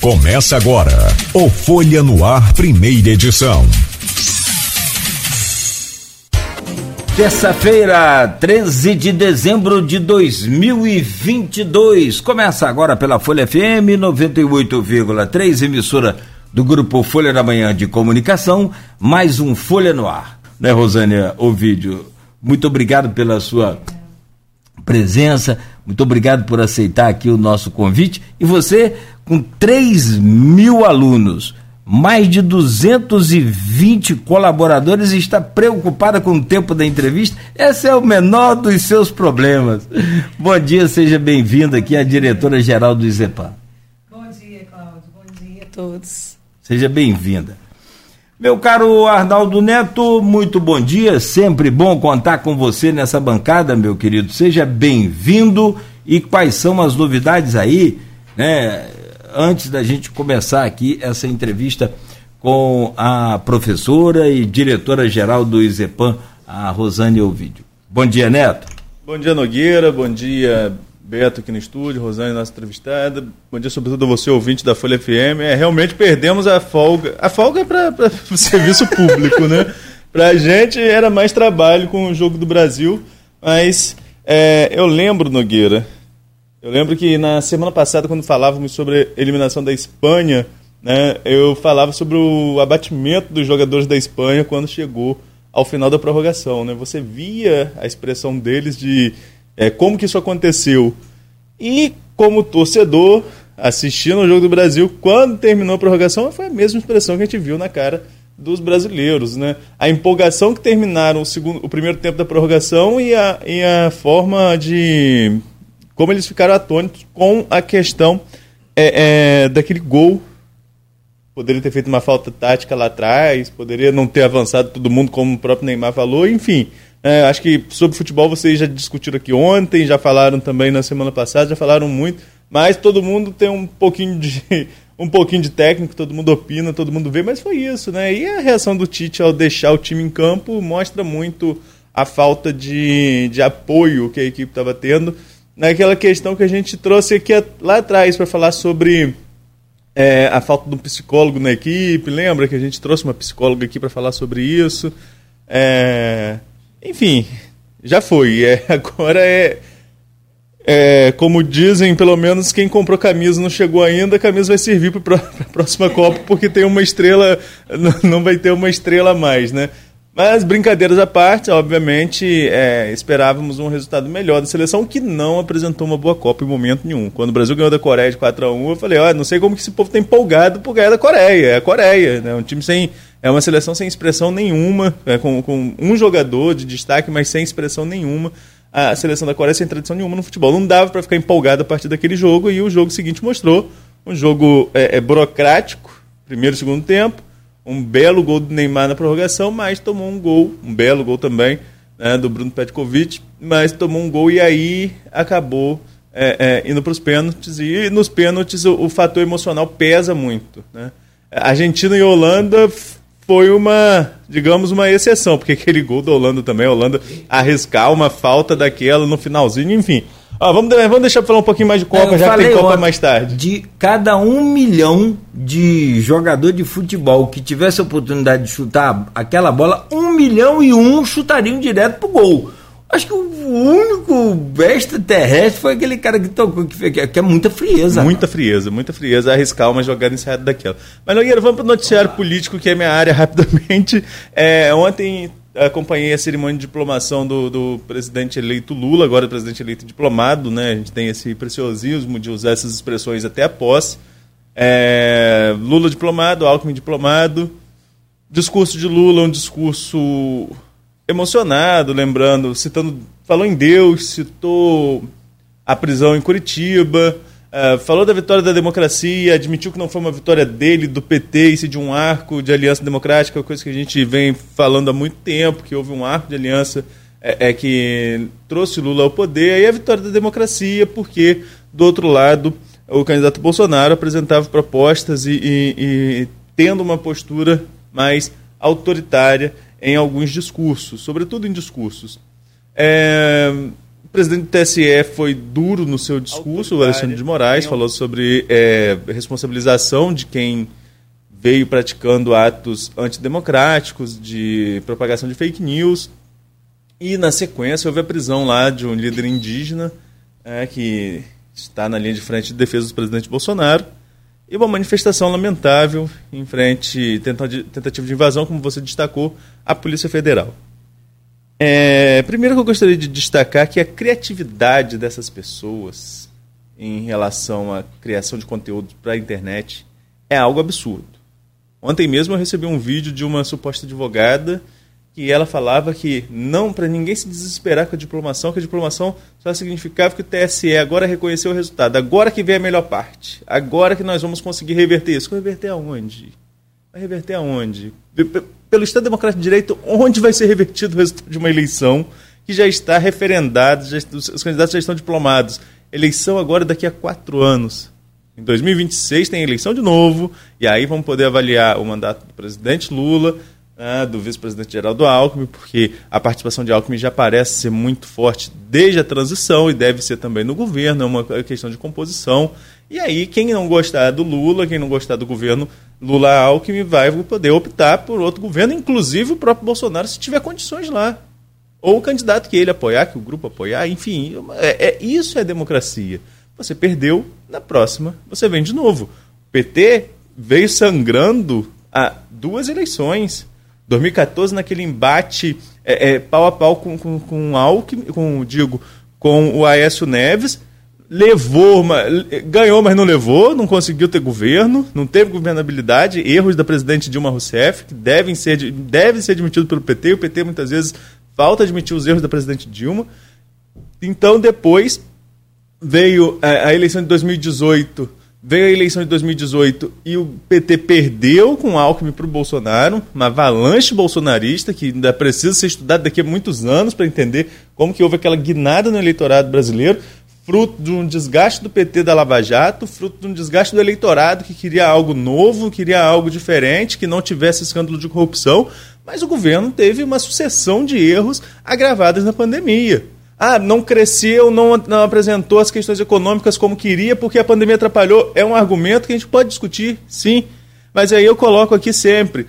Começa agora o Folha no Ar, primeira edição. Terça-feira, 13 de dezembro de 2022. Começa agora pela Folha FM 98,3, emissora do grupo Folha da Manhã de Comunicação, mais um Folha no Ar. Né, Rosânia Ovídio? Muito obrigado pela sua presença, muito obrigado por aceitar aqui o nosso convite. E você, com 3 mil alunos, mais de 220 colaboradores e está preocupada com o tempo da entrevista. Esse é o menor dos seus problemas. Bom dia, seja bem-vinda aqui, a diretora-geral do IZEPAM. Bom dia, Cláudio. Bom dia a todos. Seja bem-vinda. Meu caro Arnaldo Neto, muito bom dia. Sempre bom contar com você nessa bancada, meu querido. Seja bem-vindo. E quais são as novidades aí, né? Antes da gente começar aqui essa entrevista com a professora e diretora-geral do IZEPAM, a Rosane Ovidio. Bom dia, Neto. Bom dia, Nogueira. Bom dia, Beto aqui no estúdio, Rosane, nossa entrevistada. Bom dia, sobretudo, a você, ouvinte da Folha FM. É, realmente perdemos a folga. A folga é para o serviço público, né? Para a gente era mais trabalho com o Jogo do Brasil, mas é, eu lembro, Nogueira, eu lembro que na semana passada, quando falávamos sobre a eliminação da Espanha, né, eu falava sobre o abatimento dos jogadores da Espanha quando chegou ao final da prorrogação. Né? Você via a expressão deles de é, como que isso aconteceu. E como torcedor, assistindo o jogo do Brasil, quando terminou a prorrogação, foi a mesma expressão que a gente viu na cara dos brasileiros, né? A empolgação que terminaram o, segundo, o primeiro tempo da prorrogação e a, e a forma de como eles ficaram atônitos com a questão é, é, daquele gol. Poderia ter feito uma falta tática lá atrás, poderia não ter avançado todo mundo, como o próprio Neymar falou, enfim. É, acho que sobre futebol vocês já discutiram aqui ontem, já falaram também na semana passada, já falaram muito, mas todo mundo tem um pouquinho de um pouquinho de técnico, todo mundo opina, todo mundo vê, mas foi isso, né? E a reação do Tite ao deixar o time em campo mostra muito a falta de, de apoio que a equipe estava tendo naquela questão que a gente trouxe aqui lá atrás para falar sobre é, a falta de um psicólogo na equipe. Lembra que a gente trouxe uma psicóloga aqui para falar sobre isso? É, enfim, já foi. É, agora é, é, como dizem, pelo menos quem comprou camisa não chegou ainda, a camisa vai servir para a próxima Copa, porque tem uma estrela, não vai ter uma estrela a mais, né? Mas, brincadeiras à parte, obviamente, é, esperávamos um resultado melhor da seleção, que não apresentou uma boa Copa em momento nenhum. Quando o Brasil ganhou da Coreia de 4 a 1 eu falei, ó, não sei como que esse povo está empolgado por ganhar da Coreia. É a Coreia, né? Um time sem. É uma seleção sem expressão nenhuma, é, com, com um jogador de destaque, mas sem expressão nenhuma. A seleção da Coreia sem tradição nenhuma no futebol. Não dava para ficar empolgado a partir daquele jogo, e o jogo seguinte mostrou um jogo é, é burocrático, primeiro e segundo tempo um belo gol do Neymar na prorrogação, mas tomou um gol, um belo gol também, né, do Bruno Petkovic, mas tomou um gol e aí acabou é, é, indo para os pênaltis. E nos pênaltis o, o, fator emocional pesa muito. Né? Argentina e Holanda foi uma, digamos, uma exceção, porque aquele gol da Holanda também, a Holanda arriscar uma falta daquela no finalzinho, enfim. Ah, vamos, vamos deixar falar um pouquinho mais de Copa, já que tem Copa ontem, mais tarde. De cada um milhão de jogador de futebol que tivesse a oportunidade de chutar aquela bola, um milhão e um chutariam direto pro gol. Acho que o único extraterrestre foi aquele cara que tocou, que, que é muita frieza. Muita mano. frieza, muita frieza arriscar uma jogada encerrada daquela. Mas, Nogueira, vamos para o noticiário político, que é minha área, rapidamente. É, ontem acompanhei a cerimônia de diplomação do, do, presidente eleito Lula, agora presidente eleito diplomado, né? A gente tem esse preciosismo de usar essas expressões até a posse. É, Lula diplomado, Alckmin diplomado. Discurso de Lula, um discurso emocionado, lembrando, citando, falou em Deus, citou a prisão em Curitiba, Uh, falou da vitória da democracia, admitiu que não foi uma vitória dele, do PT, e de um arco de aliança democrática, coisa que a gente vem falando há muito tempo, que houve um arco de aliança é, é que trouxe Lula ao poder, e a vitória da democracia, porque, do outro lado, o candidato Bolsonaro apresentava propostas e, e, e tendo uma postura mais autoritária em alguns discursos, sobretudo em discursos. É, presidente do TSE foi duro no seu discurso, o Alexandre de Moraes, falou sobre é, responsabilização de quem veio praticando atos antidemocráticos, de propagação de fake news. E, na sequência, houve a prisão lá de um líder indígena é, que está na linha de frente de defesa do presidente Bolsonaro. E uma manifestação lamentável em frente, tentativa de invasão, como você destacou, à Polícia Federal. É, primeiro que eu gostaria de destacar que a criatividade dessas pessoas em relação à criação de conteúdo para a internet é algo absurdo. Ontem mesmo eu recebi um vídeo de uma suposta advogada que ela falava que não para ninguém se desesperar com a diplomação, que a diplomação só significava que o TSE agora reconheceu o resultado, agora que vem a melhor parte, agora que nós vamos conseguir reverter isso. Reverter aonde? Vai reverter aonde? pelo Estado Democrático de Direito, onde vai ser revertido o resultado de uma eleição que já está referendada, os candidatos já estão diplomados. Eleição agora daqui a quatro anos. Em 2026 tem eleição de novo, e aí vamos poder avaliar o mandato do presidente Lula, né, do vice-presidente Geraldo Alckmin, porque a participação de Alckmin já parece ser muito forte desde a transição e deve ser também no governo, é uma questão de composição. E aí, quem não gostar do Lula, quem não gostar do governo Lula Alckmin vai poder optar por outro governo, inclusive o próprio Bolsonaro, se tiver condições lá. Ou o candidato que ele apoiar, que o grupo apoiar, enfim. É, é isso é democracia. Você perdeu, na próxima você vem de novo. O PT veio sangrando há duas eleições. 2014, naquele embate é, é, pau a pau com, com, com Alckmin, com, digo, com o Aécio Neves, levou, ganhou, mas não levou, não conseguiu ter governo, não teve governabilidade, erros da presidente Dilma Rousseff, que devem ser, devem ser admitidos pelo PT, o PT muitas vezes falta admitir os erros da presidente Dilma. Então, depois veio a, a eleição de 2018, veio a eleição de 2018 e o PT perdeu com o Alckmin para o Bolsonaro, uma avalanche bolsonarista que ainda precisa ser estudada daqui a muitos anos para entender como que houve aquela guinada no eleitorado brasileiro fruto de um desgaste do PT da Lava Jato, fruto de um desgaste do eleitorado que queria algo novo, queria algo diferente, que não tivesse escândalo de corrupção, mas o governo teve uma sucessão de erros agravados na pandemia. Ah, não cresceu, não, não apresentou as questões econômicas como queria, porque a pandemia atrapalhou. É um argumento que a gente pode discutir, sim. Mas aí eu coloco aqui sempre: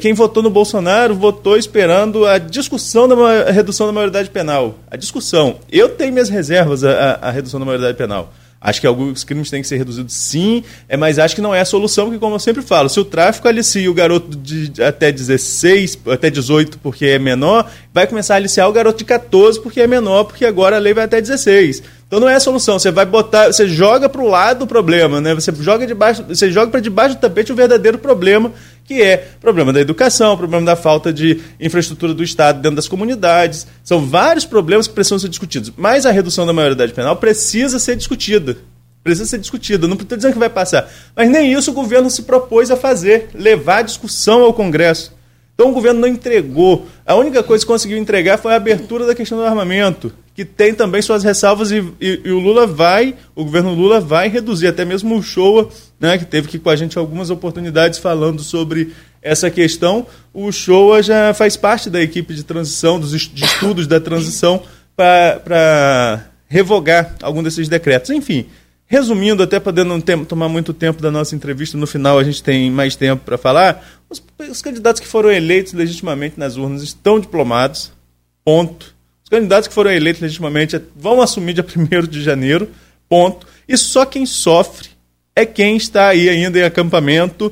quem votou no Bolsonaro votou esperando a discussão da redução da maioridade penal. A discussão. Eu tenho minhas reservas à, à redução da maioridade penal. Acho que alguns crimes têm que ser reduzidos sim, é, mas acho que não é a solução, porque como eu sempre falo, se o tráfico alicia o garoto de até 16, até 18 porque é menor, vai começar a aliciar o garoto de 14 porque é menor, porque agora a lei vai até 16. Então não é a solução, você vai botar, você joga para o lado do problema, né? Você joga debaixo, você joga para debaixo do tapete o verdadeiro problema que é problema da educação, problema da falta de infraestrutura do Estado dentro das comunidades. São vários problemas que precisam ser discutidos. Mas a redução da maioridade penal precisa ser discutida. Precisa ser discutida. Não estou dizendo que vai passar. Mas nem isso o governo se propôs a fazer levar a discussão ao Congresso. Então o governo não entregou. A única coisa que conseguiu entregar foi a abertura da questão do armamento, que tem também suas ressalvas e, e, e o Lula vai, o governo Lula vai reduzir. Até mesmo o Showa, né, que teve aqui com a gente algumas oportunidades falando sobre essa questão. O Showa já faz parte da equipe de transição, dos estudos da transição, para revogar algum desses decretos. Enfim, Resumindo, até para não ter, tomar muito tempo da nossa entrevista, no final a gente tem mais tempo para falar. Os, os, candidatos que foram eleitos legitimamente nas urnas estão diplomados. Ponto. Os candidatos que foram eleitos legitimamente vão assumir dia 1 de janeiro. Ponto. E só quem sofre é quem está aí ainda em acampamento.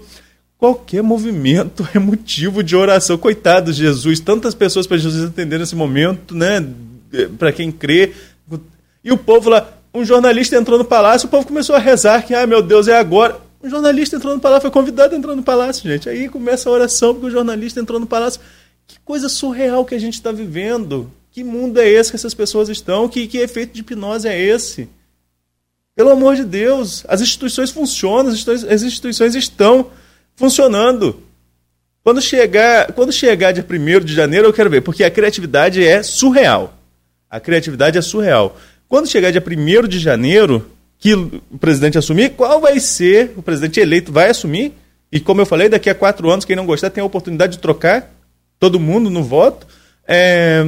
Qualquer movimento é motivo de oração. Coitado Jesus, tantas pessoas para Jesus atender nesse momento, né? Para quem crê. E o povo lá, um jornalista entrou no palácio, o povo começou a rezar que, ah, meu Deus, é agora. Um jornalista entrou no palácio, foi convidado a entrar no palácio, gente. Aí começa a oração porque o jornalista entrou no palácio. Que coisa surreal que a gente está vivendo. Que mundo é esse que essas pessoas estão? Que, que efeito de hipnose é esse? Pelo amor de Deus, as instituições funcionam, as instituições, estão funcionando. Quando chegar, quando chegar dia 1 de janeiro, eu quero ver, porque a criatividade é surreal. A criatividade é surreal. Quando chegar dia 1 de janeiro, que o presidente assumir, qual vai ser, o presidente eleito vai assumir, e como eu falei, daqui a quatro anos, quem não gostar tem a oportunidade de trocar todo mundo no voto. É...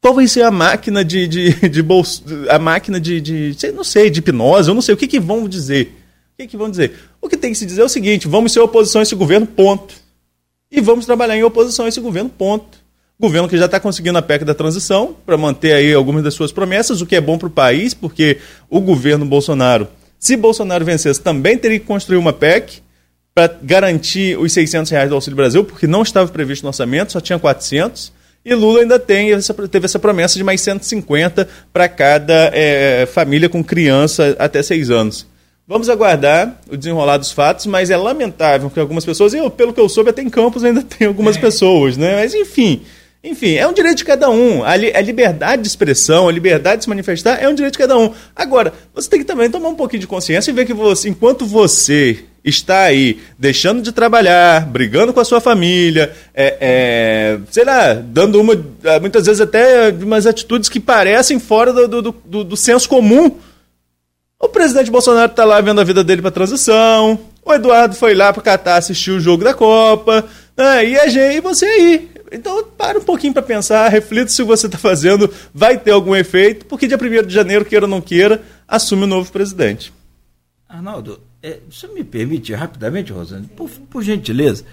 qual vai ser a máquina de, de, de bolso, a máquina de, de, não sei, de hipnose, eu não sei, o que, que vão dizer? O que, que vão dizer? O que tem que se dizer é o seguinte, vamos ser oposição a esse governo, ponto. E vamos trabalhar em oposição a esse governo, ponto. Governo que já está conseguindo a PEC da transição para manter aí algumas das suas promessas, o que é bom para o país, porque o governo Bolsonaro, se Bolsonaro vencesse, também teria que construir uma PEC para garantir os 600 reais do Auxílio Brasil, porque não estava previsto no orçamento, só tinha 400. E Lula ainda tem essa, teve essa promessa de mais 150 para cada é, família com criança até 6 anos. Vamos aguardar o desenrolar dos fatos, mas é lamentável que algumas pessoas, eu, pelo que eu soube, até em Campos ainda tem algumas é. pessoas, né? Mas enfim, enfim, é um direito de cada um. A, li, a, liberdade de expressão, a liberdade de se manifestar é um direito de cada um. Agora, você tem que também tomar um pouquinho de consciência e ver que você, enquanto você está aí deixando de trabalhar, brigando com a sua família, é, é, sei lá, dando uma, é, muitas vezes até umas atitudes que parecem fora do, do, do, do senso comum. O presidente Bolsonaro está lá vendo a vida dele para transição, o Eduardo foi lá para Catar assistir o jogo da Copa, né, e a gente, e você aí, então, para um pouquinho para pensar, reflita se o que você está fazendo vai ter algum efeito, porque dia 1 de janeiro, queira ou não queira, assume o novo presidente. Arnaldo, é, me permite rapidamente, Rosane, por, por gentileza,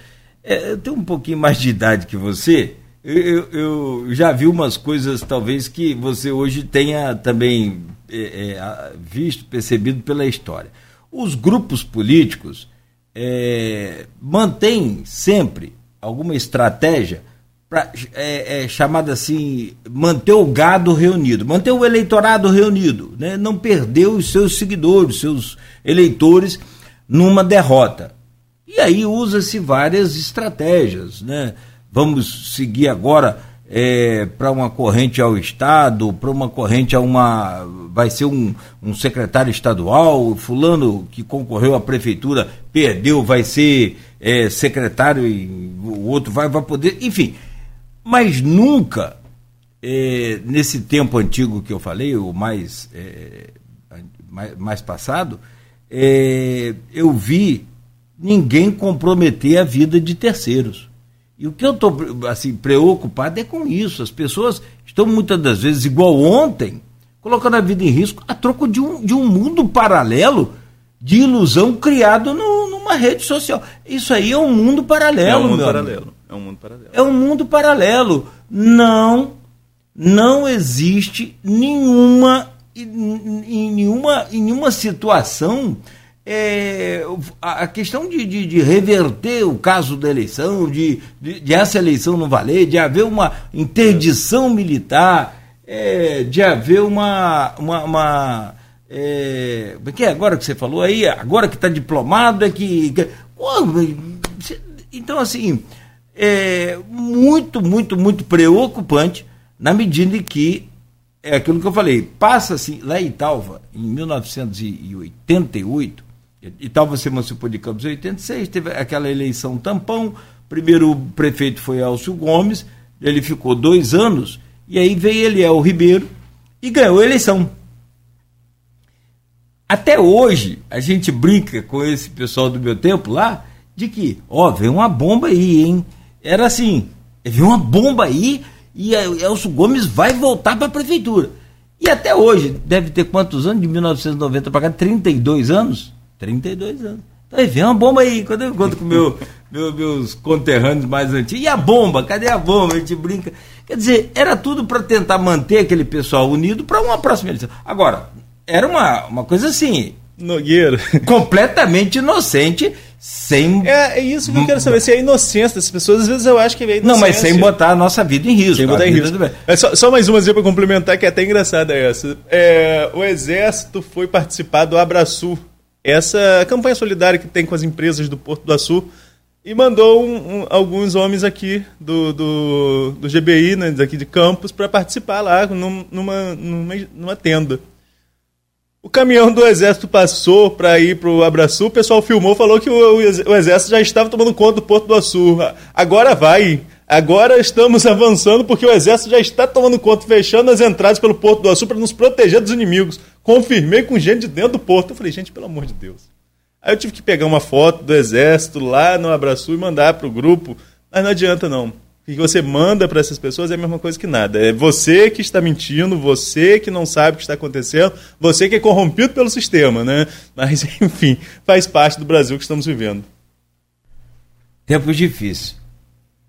é, eu tenho um pouquinho mais de idade que você, eu, eu, já vi umas coisas talvez que você hoje tenha também é, é, visto, percebido pela história. Os grupos políticos é, mantêm sempre alguma estratégia pra, é, é, chamada assim, manter o gado reunido, manter o eleitorado reunido, né? não perder os seus seguidores, seus eleitores numa derrota. E aí usa-se várias estratégias. Né? Vamos seguir agora é, para uma corrente ao Estado, para uma corrente a uma. Vai ser um, um secretário estadual, fulano que concorreu à prefeitura perdeu, vai ser é, secretário e o outro vai, vai poder. Enfim, mas nunca, é, nesse tempo antigo que eu falei, o mais, é, mais, mais, passado, é, eu vi ninguém comprometer a vida de terceiros. E o que eu estou assim, preocupado é com isso. As pessoas estão muitas das vezes, igual ontem, colocando a vida em risco a troco de um, de um mundo paralelo de ilusão criado no, numa rede social. Isso aí é um mundo paralelo. É um mundo paralelo. É um mundo paralelo. É um mundo paralelo. Não, não existe nenhuma, em nenhuma, em nenhuma situação é, a questão de, de, de, reverter o caso da eleição, de, de, de, essa eleição não valer, de haver uma interdição militar, é, de haver uma. uma, uma é, que é agora que você falou aí, agora que está diplomado, é que. que então, assim, é muito, muito, muito preocupante na medida em que é aquilo que eu falei, passa-se lá em Italva, em 1988, Italva se emancipou de Campos em 86, teve aquela eleição tampão, primeiro o prefeito foi Alcio Gomes, ele ficou dois anos, e aí veio Eliel Ribeiro e ganhou a eleição. Até hoje, a gente brinca com esse pessoal do meu tempo lá, de que, ó, veio uma bomba aí, hein? era assim: viu uma bomba aí e Elcio Gomes vai voltar para a prefeitura. E até hoje, deve ter quantos anos? De 1990 para cá? 32 anos? 32 anos. Então, vem uma bomba aí. Quando eu encontro com meu, meu, meus conterrâneos mais antigos, e a bomba? Cadê a bomba? A gente brinca. Quer dizer, era tudo para tentar manter aquele pessoal unido para uma próxima eleição. Agora, era uma, uma coisa assim. Nogueira. Completamente inocente sem. É, é isso que eu quero saber, se é inocência dessas pessoas, às vezes eu acho que é inocência. Não, mas sem botar a nossa vida em risco. Sem botar em risco. É só, só, mais uma para complementar, que é até engraçada essa. É, o Exército foi participar do Abraçu, essa campanha solidária que tem com as empresas do Porto do Açu, e mandou um, um, alguns homens aqui do, do, do GBI, né, daqui de Campos, para participar lá num, numa, numa, numa tenda. O caminhão do exército passou para ir para o Abraçu, o pessoal filmou, falou que o, o, exército já estava tomando conta do Porto do Açu. Agora vai. Agora estamos avançando porque o exército já está tomando conta, fechando as entradas pelo Porto do Açu para nos proteger dos inimigos. Confirmei com gente de dentro do porto. Eu falei, gente, pelo amor de Deus. Aí eu tive que pegar uma foto do exército lá no Abraçu e mandar para o grupo, mas não adianta não. Que você manda para essas pessoas é a mesma coisa que nada. É você que está mentindo, você que não sabe o que está acontecendo, você que é corrompido pelo sistema, né? Mas, enfim, faz parte do Brasil que estamos vivendo. Tempos difíceis.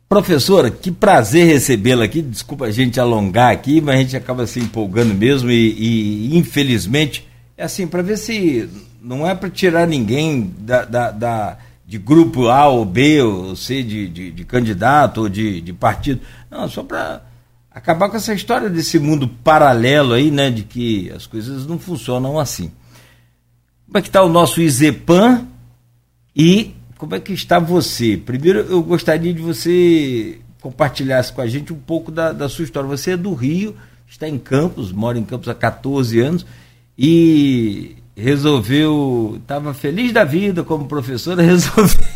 Professora, que prazer recebê-la aqui. Desculpa a gente alongar aqui, mas a gente acaba se empolgando mesmo e, e infelizmente, é assim, para ver se não é para tirar ninguém da, da, da de grupo A ou B, ou C de, de, de candidato ou de, de partido. Não, só para acabar com essa história desse mundo paralelo aí, né, de que as coisas não funcionam assim. Como é que está o nosso Izepan e como é que está você? Primeiro, eu gostaria de você compartilhasse com a gente um pouco da, da sua história. Você é do Rio, está em Campos, mora em Campos há 14 anos e resolveu, estava feliz da vida como professora, resolveu,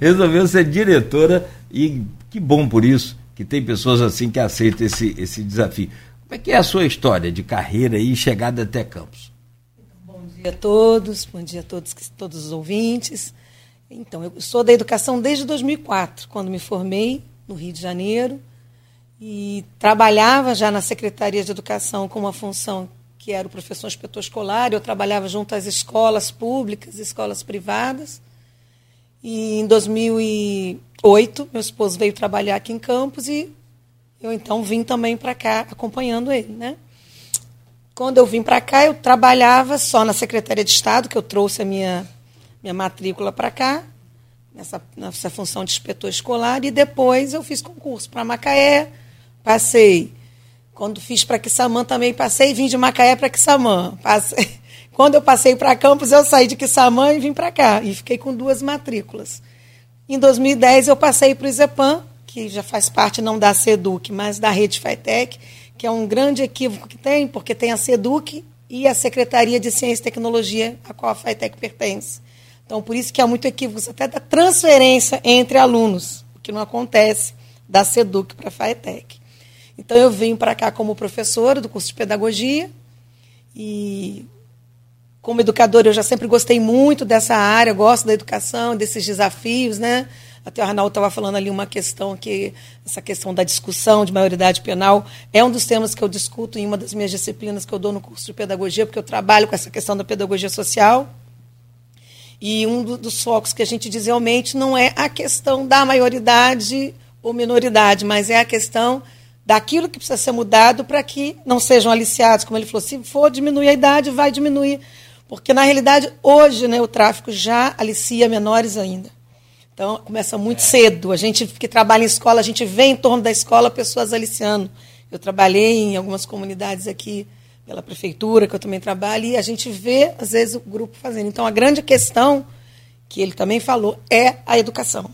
resolveu ser diretora e que bom por isso, que tem pessoas assim que aceitam esse, esse desafio. Como é que é a sua história de carreira e chegada até Campos? Bom dia a todos, bom dia a todos, todos os ouvintes. Então, eu sou da educação desde 2004, quando me formei no Rio de Janeiro e trabalhava já na Secretaria de Educação com uma função que era o professor inspetor escolar, eu trabalhava junto às escolas públicas, escolas privadas. E em 2008, meu esposo veio trabalhar aqui em Campos e eu então vim também para cá acompanhando ele, né? Quando eu vim para cá, eu trabalhava só na Secretaria de Estado, que eu trouxe a minha minha matrícula para cá, nessa, nessa função de inspetor escolar, e depois eu fiz concurso para Macaé, passei quando fiz para Quissamã também passei vim de Macaé para Quissamã. Passei. Quando eu passei para Campos, eu saí de Quissamã e vim para cá. E fiquei com duas matrículas. Em 2010, eu passei para o IZEPAM, que já faz parte não da SEDUC, mas da Rede FITEC, que é um grande equívoco que tem, porque tem a SEDUC e a Secretaria de Ciência e Tecnologia, a qual a FITEC pertence. Então, por isso que há muito equívoco até da transferência entre alunos, o que não acontece da SEDUC para a FITEC. Então eu vim para cá como professora do curso de pedagogia e como educadora eu já sempre gostei muito dessa área, gosto da educação, desses desafios, né? Até o Arnaldo estava falando ali uma questão que essa questão da discussão de maioridade penal é um dos temas que eu discuto em uma das minhas disciplinas que eu dou no curso de pedagogia, porque eu trabalho com essa questão da pedagogia social. E um dos focos que a gente diz realmente não é a questão da maioridade ou minoridade, mas é a questão daquilo que precisa ser mudado para que não sejam aliciados, como ele falou, se for diminuir a idade, vai diminuir. Porque, na realidade, hoje né, o tráfico já alicia menores ainda. Então, começa muito cedo. A gente que trabalha em escola, a gente vê em torno da escola pessoas aliciando. Eu trabalhei em algumas comunidades aqui pela prefeitura, que eu também trabalho, e a gente vê, às vezes, o grupo fazendo. Então, a grande questão, que ele também falou, é a educação.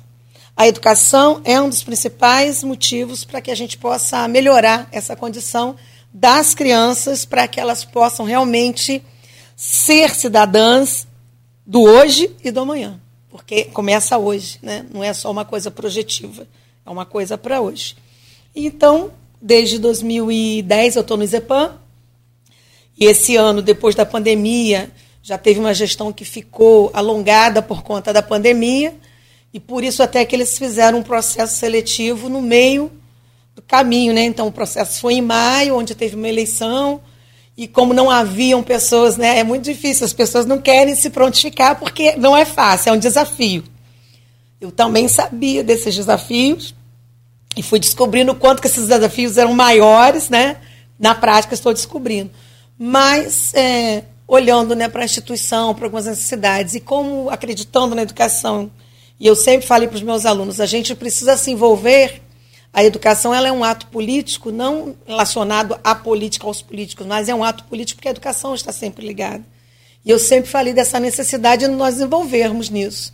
A educação é um dos principais motivos para que a gente possa melhorar essa condição das crianças, para que elas possam realmente ser cidadãs do hoje e do amanhã. Porque começa hoje, né? não é só uma coisa projetiva, é uma coisa para hoje. Então, desde 2010 eu estou no IZEPAM, e esse ano, depois da pandemia, já teve uma gestão que ficou alongada por conta da pandemia, e por isso até que eles fizeram um processo seletivo no meio do caminho, né? Então o processo foi em maio, onde teve uma eleição, e como não haviam pessoas, né? É muito difícil, as pessoas não querem se prontificar porque não é fácil, é um desafio. Eu também sabia desses desafios e fui descobrindo o quanto que esses desafios eram maiores, né? Na prática estou descobrindo. Mas é, olhando né, para a instituição, para algumas necessidades e como acreditando na educação e eu sempre falei para os meus alunos, a gente precisa se envolver. A educação ela é um ato político, não relacionado à política, aos políticos, mas é um ato político porque a educação está sempre ligada. E eu sempre falei dessa necessidade de nós envolvermos nisso.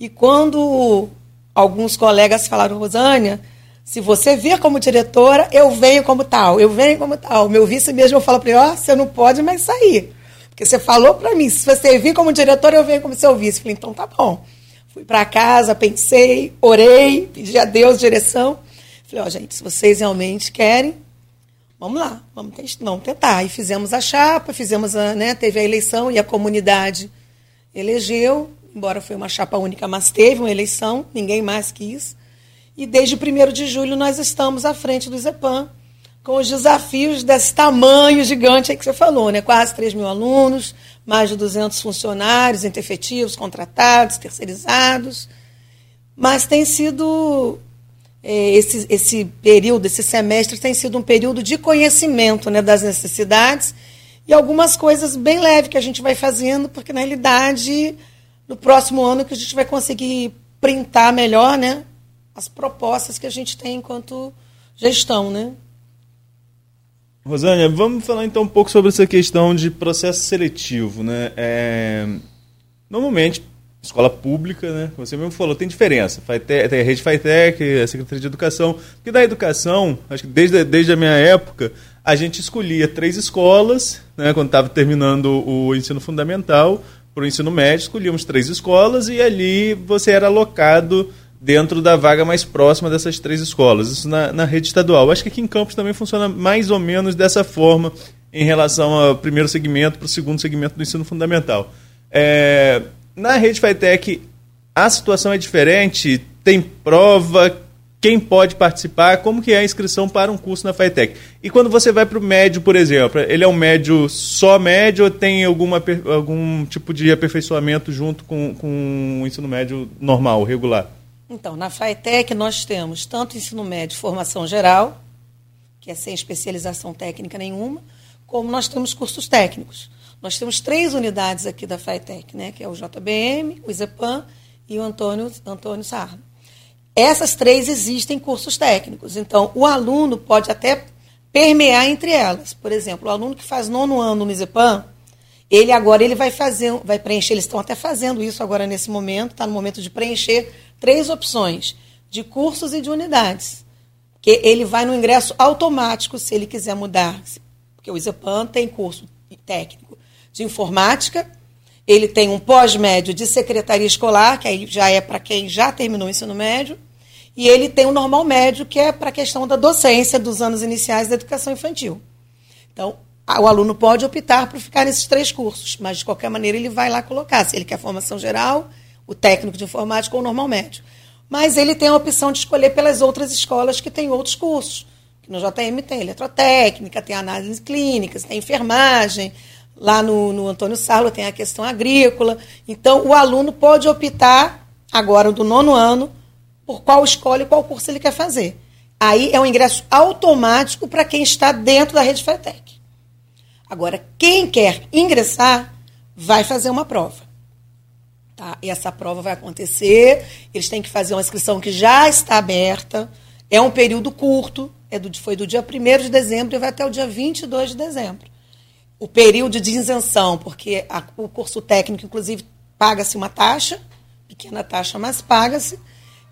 E quando alguns colegas falaram, Rosânia, se você vir como diretora, eu venho como tal, eu venho como tal. Meu vice mesmo, eu falo para ele, ó, oh, você não pode mais sair. Porque você falou para mim, se você vir como diretora, eu venho como seu vice. Eu falei, então tá bom. Fui para casa, pensei, orei, pedi a Deus direção. Falei, ó, oh, gente, se vocês realmente querem, vamos lá, vamos, vamos tentar. E fizemos a chapa, fizemos a, né, teve a eleição e a comunidade elegeu, embora foi uma chapa única, mas teve uma eleição, ninguém mais quis. E desde 1 de julho nós estamos à frente do ISEPAM, com os desafios desse tamanho gigante aí que você falou, né? Quase 3 mil alunos, mais de 200 funcionários, efetivos, contratados, terceirizados. Mas tem sido é, esse, esse período, esse semestre tem sido um período de conhecimento né, das necessidades e algumas coisas bem leves que a gente vai fazendo, porque na realidade, no próximo ano que a gente vai conseguir printar melhor né, as propostas que a gente tem enquanto gestão. Né? Rosânia, vamos falar então um pouco sobre essa questão de processo seletivo. Né? É, normalmente, escola pública, né? Você mesmo falou, tem diferença. Tem a rede FATEC, a Secretaria de Educação. Porque da educação, acho que desde, desde a minha época, a gente escolhia três escolas, né? Quando estava terminando o ensino fundamental, para o ensino médio, escolhíamos três escolas e ali você era alocado dentro da vaga mais próxima dessas três escolas. Isso na, na rede estadual. Acho que aqui em Campos também funciona mais ou menos dessa forma em relação ao primeiro segmento para o segundo segmento do ensino fundamental. É, na rede FITEC, a situação é diferente? Tem prova? Quem pode participar? Como que é a inscrição para um curso na FITEC? E quando você vai para o médio, por exemplo, ele é um médio só médio ou tem alguma, algum tipo de aperfeiçoamento junto com, com o ensino médio normal, regular? Então, na FITEC nós temos tanto ensino médio formação geral, que é sem especialização técnica nenhuma, como nós temos cursos técnicos. Nós temos três unidades aqui da FITEC, né, que é o JBM, o ISEPAM e o Antônio, Antônio Sarno. Essas três existem cursos técnicos, então o aluno pode até permear entre elas. Por exemplo, o aluno que faz nono ano no ISEPAM, ele agora ele vai fazer, vai preencher, eles estão até fazendo isso agora nesse momento, está no momento de preencher três opções de cursos e de unidades. Que ele vai no ingresso automático se ele quiser mudar, porque o ISEPAM tem curso técnico de informática, ele tem um pós-médio de secretaria escolar, que aí já é para quem já terminou o ensino médio, e ele tem o normal médio, que é para a questão da docência dos anos iniciais da educação infantil. Então, o aluno pode optar por ficar nesses três cursos, mas de qualquer maneira ele vai lá colocar, se ele quer formação geral, o técnico de informática ou o normal médio. Mas ele tem a opção de escolher pelas outras escolas que têm outros cursos. No JM tem eletrotécnica, tem análises clínicas, tem enfermagem, Lá no, no Antônio Sarlo tem a questão agrícola. Então, o aluno pode optar, agora do nono ano, por qual escola e qual curso ele quer fazer. Aí é um ingresso automático para quem está dentro da rede FETEC. Agora, quem quer ingressar vai fazer uma prova. Tá? E essa prova vai acontecer, eles têm que fazer uma inscrição que já está aberta, é um período curto, é do, foi do dia 1 de dezembro e vai até o dia 22 de dezembro. O período de isenção, porque a, o curso técnico, inclusive, paga-se uma taxa, pequena taxa, mas paga-se,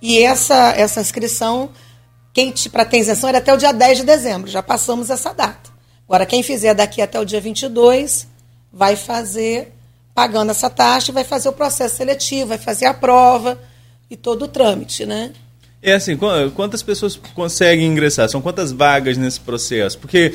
e essa, essa inscrição, para ter isenção era até o dia 10 de dezembro, já passamos essa data. Agora, quem fizer daqui até o dia 22, vai fazer, pagando essa taxa, vai fazer o processo seletivo, vai fazer a prova e todo o trâmite, né? É assim, quantas pessoas conseguem ingressar? São quantas vagas nesse processo? Porque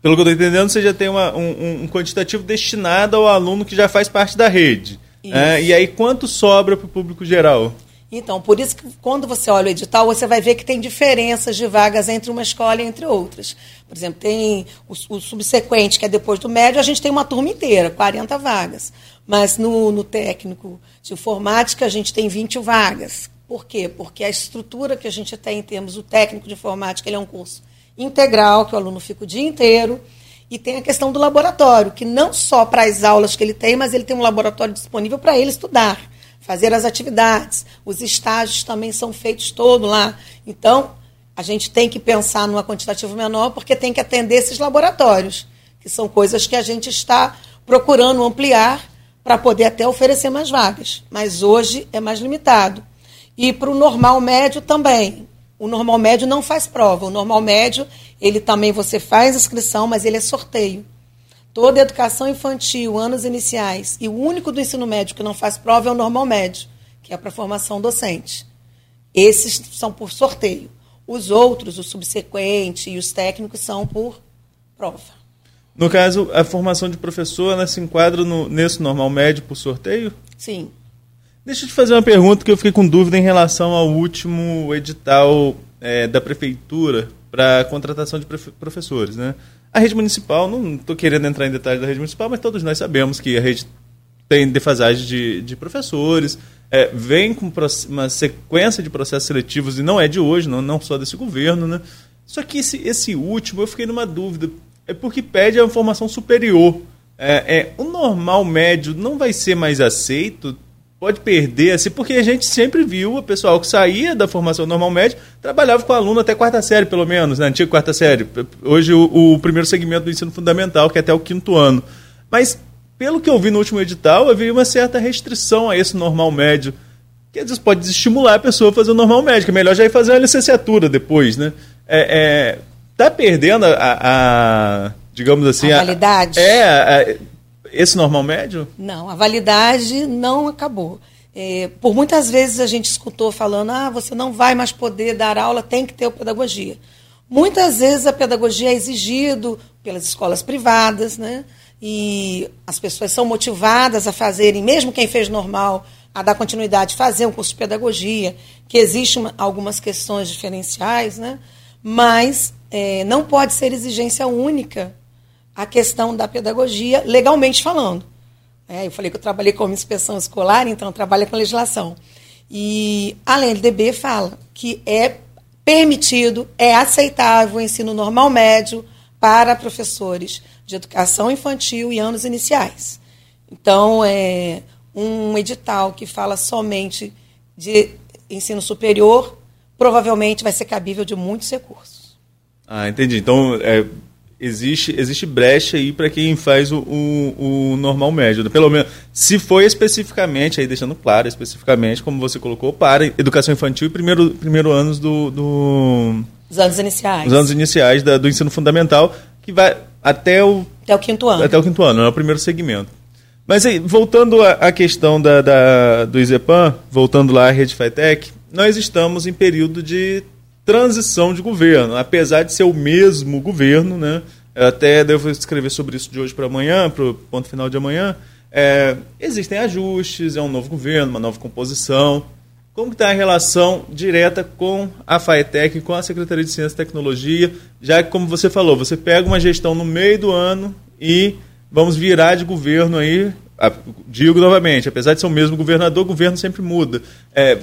pelo que eu estou entendendo, você já tem uma, um, um, quantitativo destinado ao aluno que já faz parte da rede. É, e aí, quanto sobra para o público geral? Então, por isso que quando você olha o edital, você vai ver que tem diferenças de vagas entre uma escola e entre outras. Por exemplo, tem o, o subsequente, que é depois do médio, a gente tem uma turma inteira, 40 vagas. Mas no, no técnico de informática, a gente tem 20 vagas. Por quê? Porque a estrutura que a gente tem em termos do técnico de informática, ele é um curso integral, que o aluno fica o dia inteiro. E tem a questão do laboratório, que não só para as aulas que ele tem, mas ele tem um laboratório disponível para ele estudar, fazer as atividades. Os estágios também são feitos todo lá. Então, a gente tem que pensar numa quantitativo menor, porque tem que atender esses laboratórios, que são coisas que a gente está procurando ampliar para poder até oferecer mais vagas. Mas hoje é mais limitado. E para o normal médio também. O normal médio não faz prova. O normal médio, ele também você faz inscrição, mas ele é sorteio. Toda educação infantil, anos iniciais, e o único do ensino médio que não faz prova é o normal médio, que é para formação docente. Esses são por sorteio. Os outros, o subsequente e os técnicos, são por prova. No caso, a formação de professor ela se enquadra no, nesse normal médio por sorteio? Sim. Deixa eu te fazer uma pergunta que eu fiquei com dúvida em relação ao último edital é, da prefeitura para contratação de professores, né? A rede municipal, não estou querendo entrar em detalhes da rede municipal, mas todos nós sabemos que a rede tem defasagem de, de professores, é, vem com uma sequência de processos seletivos, e não é de hoje, não, não só desse governo, né? Só que esse, esse último, eu fiquei numa dúvida, é porque pede a formação superior. É, é, o normal médio não vai ser mais aceito pode perder, assim, porque a gente sempre viu o pessoal que saía da formação normal média trabalhava com aluno até quarta série, pelo menos, né? Antiga quarta série. Hoje o, o, primeiro segmento do ensino fundamental, que é até o quinto ano. Mas, pelo que eu vi no último edital, havia uma certa restrição a esse normal médio. Que às vezes pode desestimular a pessoa a fazer o normal médio, é melhor já ir fazer uma licenciatura depois, né? É, é tá perdendo a, a digamos assim... A validade. A, é, a, esse normal médio? Não, a validade não acabou. É, por muitas vezes a gente escutou falando, ah, você não vai mais poder dar aula, tem que ter pedagogia. Muitas vezes a pedagogia é exigido pelas escolas privadas, né? E as pessoas são motivadas a fazerem, mesmo quem fez normal, a dar continuidade, fazer um curso de pedagogia, que existem algumas questões diferenciais, né? Mas é, não pode ser exigência única a questão da pedagogia, legalmente falando. É, eu falei que eu trabalhei como inspeção escolar, então trabalho com legislação. E a LDB fala que é permitido, é aceitável o ensino normal médio para professores de educação infantil e anos iniciais. Então, é um edital que fala somente de ensino superior, provavelmente vai ser cabível de muitos recursos. Ah, entendi. Então, é, existe, existe brecha aí para quem faz o, o, o, normal médio. Pelo menos, se foi especificamente, aí deixando claro, especificamente, como você colocou, para educação infantil e primeiro, primeiro anos do, do. Os anos iniciais. Os anos iniciais da, do ensino fundamental, que vai até o. Até o quinto ano. Até o quinto ano, é o primeiro segmento. Mas aí, voltando à questão da, da, do IZEPAN, voltando lá à Rede FITEC, nós estamos em período de transição de governo, apesar de ser o mesmo governo, né? Eu até devo escrever sobre isso de hoje para amanhã, para o ponto final de amanhã. É, existem ajustes, é um novo governo, uma nova composição. Como está a relação direta com a FAETEC, com a Secretaria de Ciência e Tecnologia, já que, como você falou, você pega uma gestão no meio do ano e vamos virar de governo aí, digo novamente, apesar de ser o mesmo governador, o governo sempre muda. É,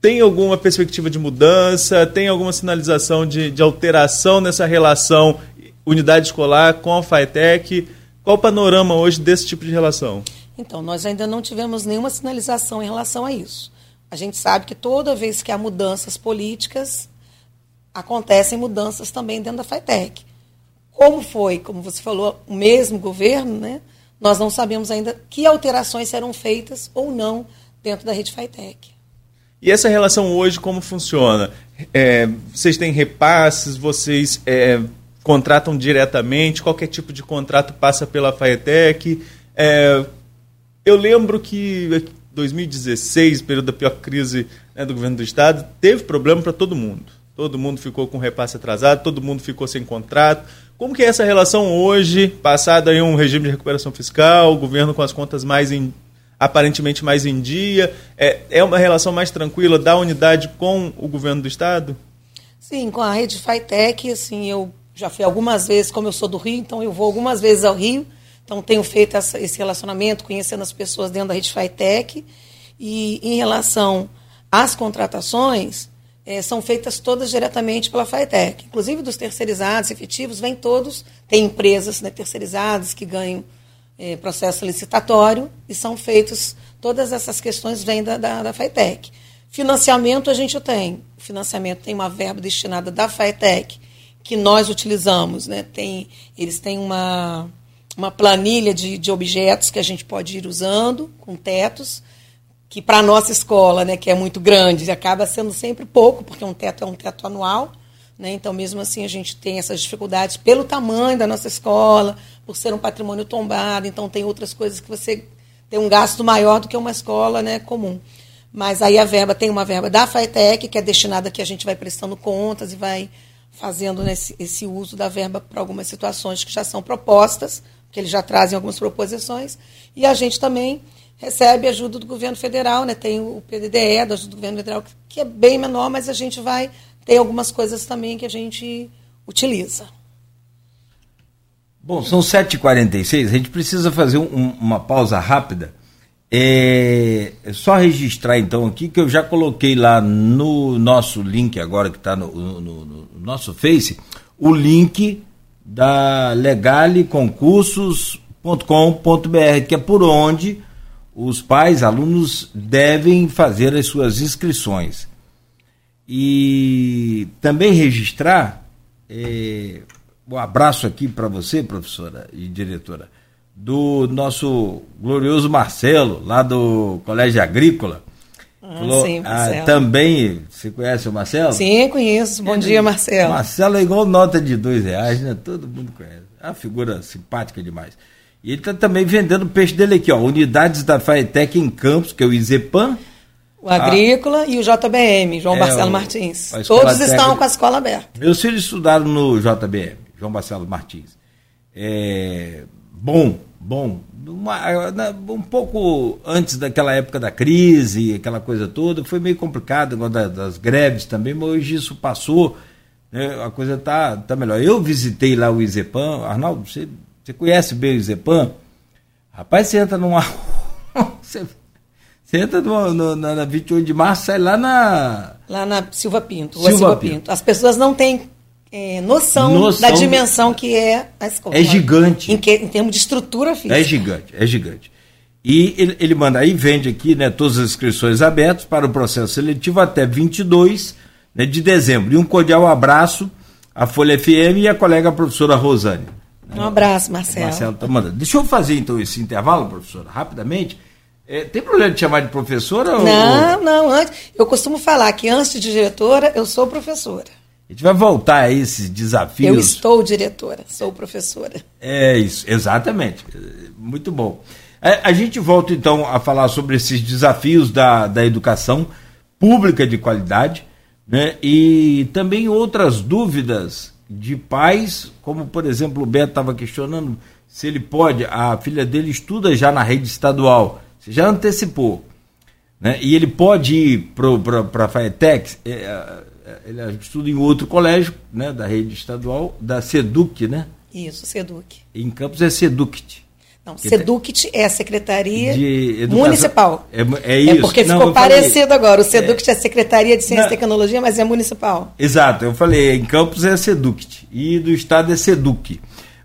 tem alguma perspectiva de mudança? Tem alguma sinalização de, de alteração nessa relação unidade escolar com a FATEC? Qual o panorama hoje desse tipo de relação? Então, nós ainda não tivemos nenhuma sinalização em relação a isso. A gente sabe que toda vez que há mudanças políticas, acontecem mudanças também dentro da FATEC. Como foi, como você falou, o mesmo governo, né? nós não sabemos ainda que alterações serão feitas ou não dentro da rede FATEC. E essa relação hoje como funciona? É, vocês têm repasses, vocês é, contratam diretamente, qualquer tipo de contrato passa pela Faetec. É, eu lembro que 2016, período da pior crise né, do governo do estado, teve problema para todo mundo. Todo mundo ficou com repasse atrasado, todo mundo ficou sem contrato. Como que é essa relação hoje, passado aí um regime de recuperação fiscal, o governo com as contas mais em aparentemente mais em dia? É, é uma relação mais tranquila da unidade com o governo do Estado? Sim, com a rede FITEC, assim, eu já fui algumas vezes, como eu sou do Rio, então eu vou algumas vezes ao Rio, então tenho feito essa, esse relacionamento, conhecendo as pessoas dentro da rede FITEC, e em relação às contratações, é, são feitas todas diretamente pela FITEC, inclusive dos terceirizados efetivos, vêm todos, tem empresas né, terceirizadas que ganham é, processo licitatório e são feitos, todas essas questões vêm da, da, da FATEC. Financiamento a gente tem. O financiamento tem uma verba destinada da FATEC, que nós utilizamos. Né? Tem, eles têm uma, uma planilha de, de objetos que a gente pode ir usando, com tetos, que para a nossa escola, né, que é muito grande, acaba sendo sempre pouco, porque um teto é um teto anual. Né? Então, mesmo assim, a gente tem essas dificuldades pelo tamanho da nossa escola, por ser um patrimônio tombado, então tem outras coisas que você tem um gasto maior do que uma escola né, comum. Mas aí a verba tem uma verba da FATEC, que é destinada que a gente vai prestando contas e vai fazendo né, esse, uso da verba para algumas situações que já são propostas, que eles já trazem algumas proposições, e a gente também recebe ajuda do governo federal, né? Tem o PDDE da ajuda do governo federal, que é bem menor, mas a gente vai ter algumas coisas também que a gente utiliza. Bom, são 7h46, a gente precisa fazer um, uma pausa rápida. É, é, só registrar então aqui que eu já coloquei lá no nosso link agora que está no, no, no, nosso Face, o link da legaleconcursos.com.br, que é por onde os pais, alunos devem fazer as suas inscrições. E também registrar é, um abraço aqui para você, professora e diretora, do nosso glorioso Marcelo, lá do Colégio Agrícola. Ah, Falou, sim, ah, Marcelo. Ah, também, você conhece o Marcelo? Sim, conheço. Bom dia, Marcelo. Marcelo é igual nota de dois reais, né? Todo mundo conhece. É uma figura simpática demais. E ele está também vendendo peixe dele aqui, ó. Unidades da Faetec em Campos, que é o Izepan. O Agrícola e o JBM, João é, Marcelo Martins. Todos estão com a escola aberta. Meus filhos estudaram no JBM, João Marcelo Martins. É, bom, bom. Uma, um pouco antes daquela época da crise, aquela coisa toda, foi meio complicado, das, greves também, mas hoje isso passou, né, a coisa está tá melhor. Eu visitei lá o Izepan, Arnaldo, você você conhece bem o Zepan? Rapaz, você entra numa. você, você entra no, no, na 28 de março, sai lá na. Lá na Silva Pinto. Silva, Silva Pinto. Pinto. As pessoas não têm é, noção, noção, da dimensão que é a escola. É gigante. Em, que, em termos de estrutura física. É gigante, é gigante. E ele, ele manda aí, vende aqui né, todas as inscrições abertas para o processo seletivo até 22 né, de dezembro. E um cordial abraço à Folha FM e à colega professora Rosane. Um abraço, Marcelo. Marcelo tá mandando. Deixa eu fazer então esse intervalo, professora, rapidamente. É, tem problema de chamar de professora? Não, ou... não. Antes, eu costumo falar que antes de diretora, eu sou professora. A gente vai voltar a esses desafios. Eu estou diretora, sou professora. É isso, exatamente. Muito bom. É, a gente volta então a falar sobre esses desafios da, da educação pública de qualidade né, e também outras dúvidas de pais, como por exemplo o Beto estava questionando se ele pode, a filha dele estuda já na rede estadual, você já antecipou, né? e ele pode ir para a FAETEC, é, é, ele estuda em outro colégio né, da rede estadual, da SEDUC, né? Isso, SEDUC. Em Campos é SEDUCT. Não, SEDUCT é a Secretaria Municipal. É, é isso. É porque ficou Não, parecido falei, agora. O SEDUCT é, é Secretaria de Ciência Não, e Tecnologia, mas é municipal. Exato, eu falei, em Campos é SEDUCT e do Estado é SEDUC.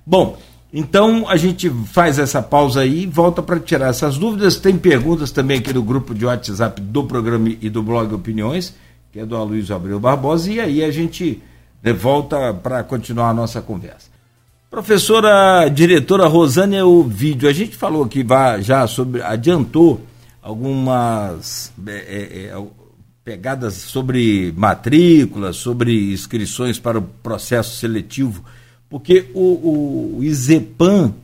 Bom, então a gente faz essa pausa aí e volta para tirar essas dúvidas. Tem perguntas também aqui no grupo de WhatsApp do programa e do blog Opiniões, que é do Aloysio Abreu Barbosa, e aí a gente né, volta para continuar a nossa conversa. Professora diretora Rosânia Ovidio, a gente falou aqui já sobre, adiantou algumas é, é, é, pegadas sobre matrículas, sobre inscrições para o processo seletivo, porque o, o IZEPAM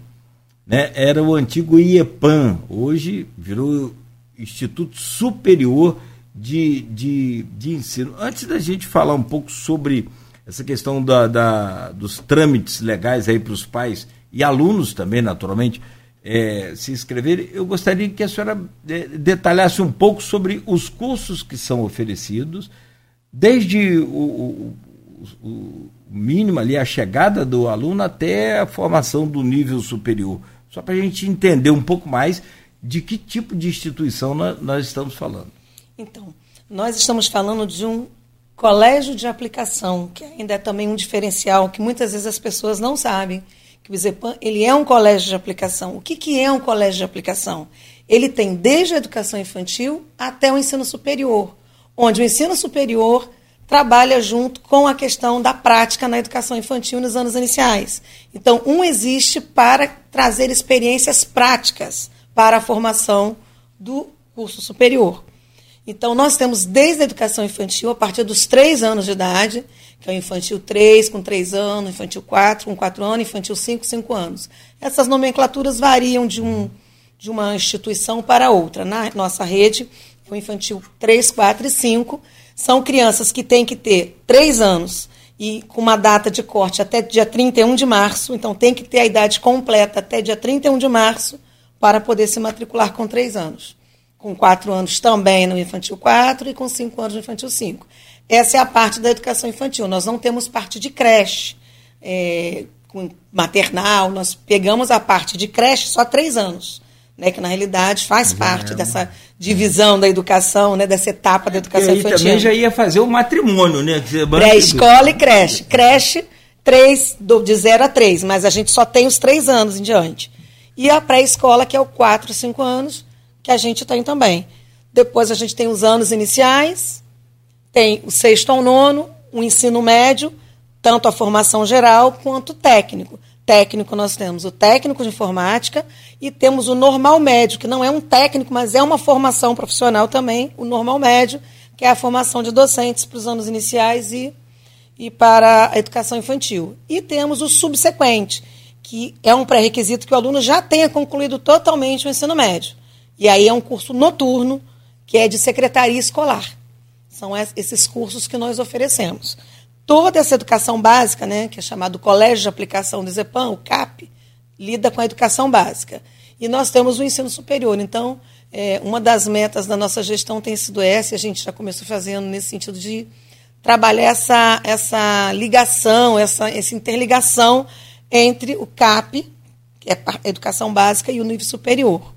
né, era o antigo IEPAM, hoje virou Instituto Superior de, de, de Ensino. Antes da gente falar um pouco sobre essa questão da, da dos trâmites legais aí para os pais e alunos também, naturalmente, é, se inscreverem, eu gostaria que a senhora é, detalhasse um pouco sobre os cursos que são oferecidos, desde o, o, o mínimo ali, a chegada do aluno até a formação do nível superior, só para a gente entender um pouco mais de que tipo de instituição nós, estamos falando. Então, nós estamos falando de um colégio de aplicação, que ainda é também um diferencial que muitas vezes as pessoas não sabem. Que o ISEPAM, ele é um colégio de aplicação. O que, que é um colégio de aplicação? Ele tem desde a educação infantil até o ensino superior, onde o ensino superior trabalha junto com a questão da prática na educação infantil nos anos iniciais. Então, um existe para trazer experiências práticas para a formação do curso superior. Então, nós temos desde a educação infantil, a partir dos três anos de idade, que é o infantil 3 com 3 anos, infantil 4 com 4 anos, infantil 5 com 5 anos. Essas nomenclaturas variam de, um, de uma instituição para outra. Na nossa rede, o infantil 3, 4 e 5 são crianças que têm que ter 3 anos e com uma data de corte até dia 31 de março, então tem que ter a idade completa até dia 31 de março para poder se matricular com três anos. Com quatro anos também no infantil 4 e com cinco anos no infantil 5. Essa é a parte da educação infantil. Nós não temos parte de creche, é, maternal, nós pegamos a parte de creche só três anos. Né, que na realidade faz parte dessa divisão da educação, né, dessa etapa da educação e infantil. também já ia fazer o matrimônio, né? Pré-escola e creche. Creche, três, do, de 0 a 3, mas a gente só tem os três anos em diante. E a pré-escola, que é o 4, 5 anos, que a gente tem também. Depois a gente tem os anos iniciais, tem o sexto ao nono, o ensino médio, tanto a formação geral quanto técnico. Técnico nós temos o técnico de informática e temos o normal médio, que não é um técnico, mas é uma formação profissional também, o normal médio, que é a formação de docentes para os anos iniciais e, e para a educação infantil. E temos o subsequente, que é um pré-requisito que o aluno já tenha concluído totalmente o ensino médio. E aí é um curso noturno, que é de secretaria escolar. São esses cursos que nós oferecemos toda essa educação básica, né, que é chamado Colégio de Aplicação do ZEPAM, o CAP, lida com a educação básica. E nós temos o ensino superior. Então, é, uma das metas da nossa gestão tem sido essa, e a gente já começou fazendo nesse sentido de trabalhar essa, essa ligação, essa, essa interligação entre o CAP, que é a educação básica, e o nível superior.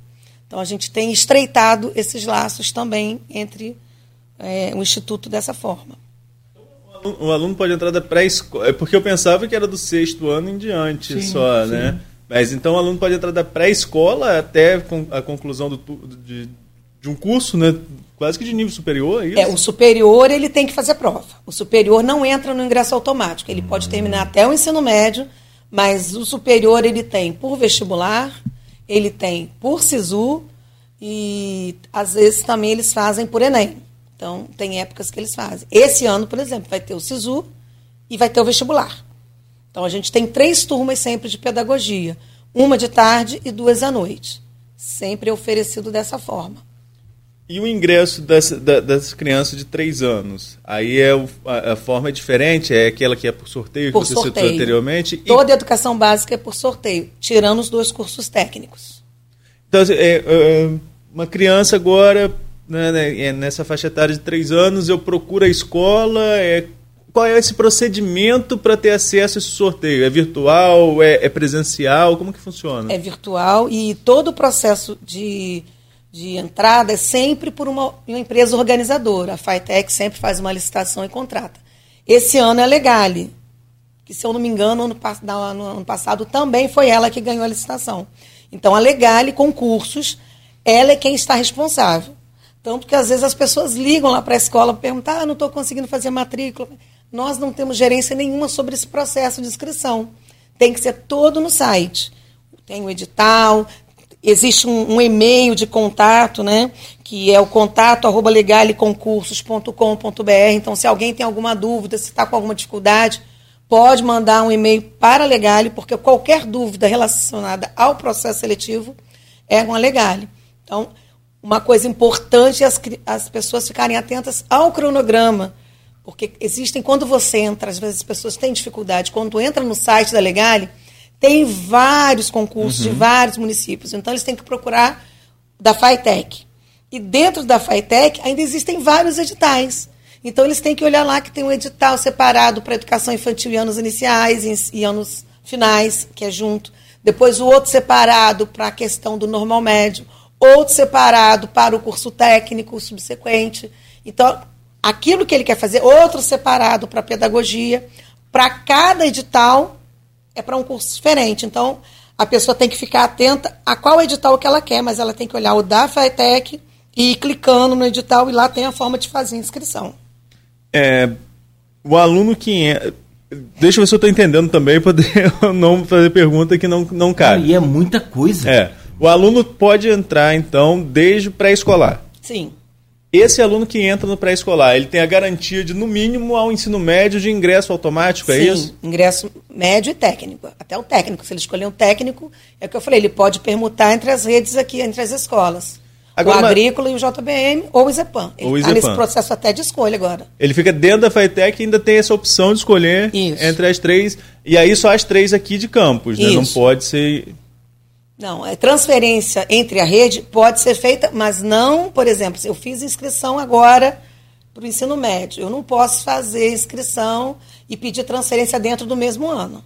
Então, a gente tem estreitado esses laços também entre é, o Instituto dessa forma o aluno pode entrar da pré-escola. É porque eu pensava que era do sexto ano em diante sim, só, sim. né? Mas então o aluno pode entrar da pré-escola até a conclusão do, de, de um curso, né? Quase que de nível superior, é isso? É, o superior ele tem que fazer prova. O superior não entra no ingresso automático. Ele pode terminar até o ensino médio, mas o superior ele tem por vestibular, ele tem por SISU e às vezes também eles fazem por Enem. Então, tem épocas que eles fazem. Esse ano, por exemplo, vai ter o SISU e vai ter o vestibular. Então, a gente tem três turmas sempre de pedagogia: uma de tarde e duas à noite. Sempre oferecido dessa forma. E o ingresso dessa, da, das crianças de três anos? Aí é o, a, a, forma é diferente? É aquela que é por sorteio, por que você sorteio. citou anteriormente? Toda e... educação básica é por sorteio, tirando os dois cursos técnicos. Então, é, é, uma criança agora né, né, é nessa faixa etária de três anos, eu procuro a escola, é, qual é esse procedimento para ter acesso a esse sorteio? É virtual, é, é, presencial, como que funciona? É virtual e todo o processo de, de entrada é sempre por uma, uma empresa organizadora. A FITEC sempre faz uma licitação e contrata. Esse ano é a Legale, que se eu não me engano, ano, no ano passado também foi ela que ganhou a licitação. Então, a Legale, concursos, ela é quem está responsável. Tanto que às vezes as pessoas ligam lá para a escola para perguntar, ah, não estou conseguindo fazer matrícula. Nós não temos gerência nenhuma sobre esse processo de inscrição. Tem que ser todo no site. Tem o edital, existe um, um e-mail de contato, né? Que é o contato. Então, se alguém tem alguma dúvida, se está com alguma dificuldade, pode mandar um e-mail para a Legale, porque qualquer dúvida relacionada ao processo seletivo é com a Legale. Então, uma coisa importante é as, as pessoas ficarem atentas ao cronograma. Porque existem, quando você entra, às vezes as pessoas têm dificuldade, quando entra no site da Legale, tem vários concursos uhum. de vários municípios. Então eles têm que procurar da FITEC. E dentro da FITEC ainda existem vários editais. Então eles têm que olhar lá que tem um edital separado para educação infantil e anos iniciais e anos finais, que é junto. Depois o outro separado para a questão do normal médio outro separado para o curso técnico subsequente. Então, aquilo que ele quer fazer, outro separado para pedagogia. Para cada edital, é para um curso diferente. Então, a pessoa tem que ficar atenta a qual edital que ela quer, mas ela tem que olhar o da FATEC e ir clicando no edital e lá tem a forma de fazer a inscrição. É, o aluno que. É, deixa eu ver se eu estou entendendo também, para não fazer pergunta que não, não cabe. E é muita coisa. É. O aluno pode entrar, então, desde pré-escolar. Sim. Esse aluno que entra no pré-escolar, ele tem a garantia de, no mínimo, ao ensino médio de ingresso automático, é Sim, é isso? ingresso médio e técnico. Até o técnico, se ele escolher um técnico, é o que eu falei, ele pode permutar entre as redes aqui, entre as escolas. Agora, o agrícola e o JBM ou o IZEPAM. Ele está nesse processo até de escolha agora. Ele fica dentro da FATEC e ainda tem essa opção de escolher Isso. entre as três. E aí só as três aqui de campus, né? Não pode ser Não, é transferência entre a rede pode ser feita, mas não, por exemplo, se eu fiz inscrição agora para o ensino médio, eu não posso fazer inscrição e pedir transferência dentro do mesmo ano.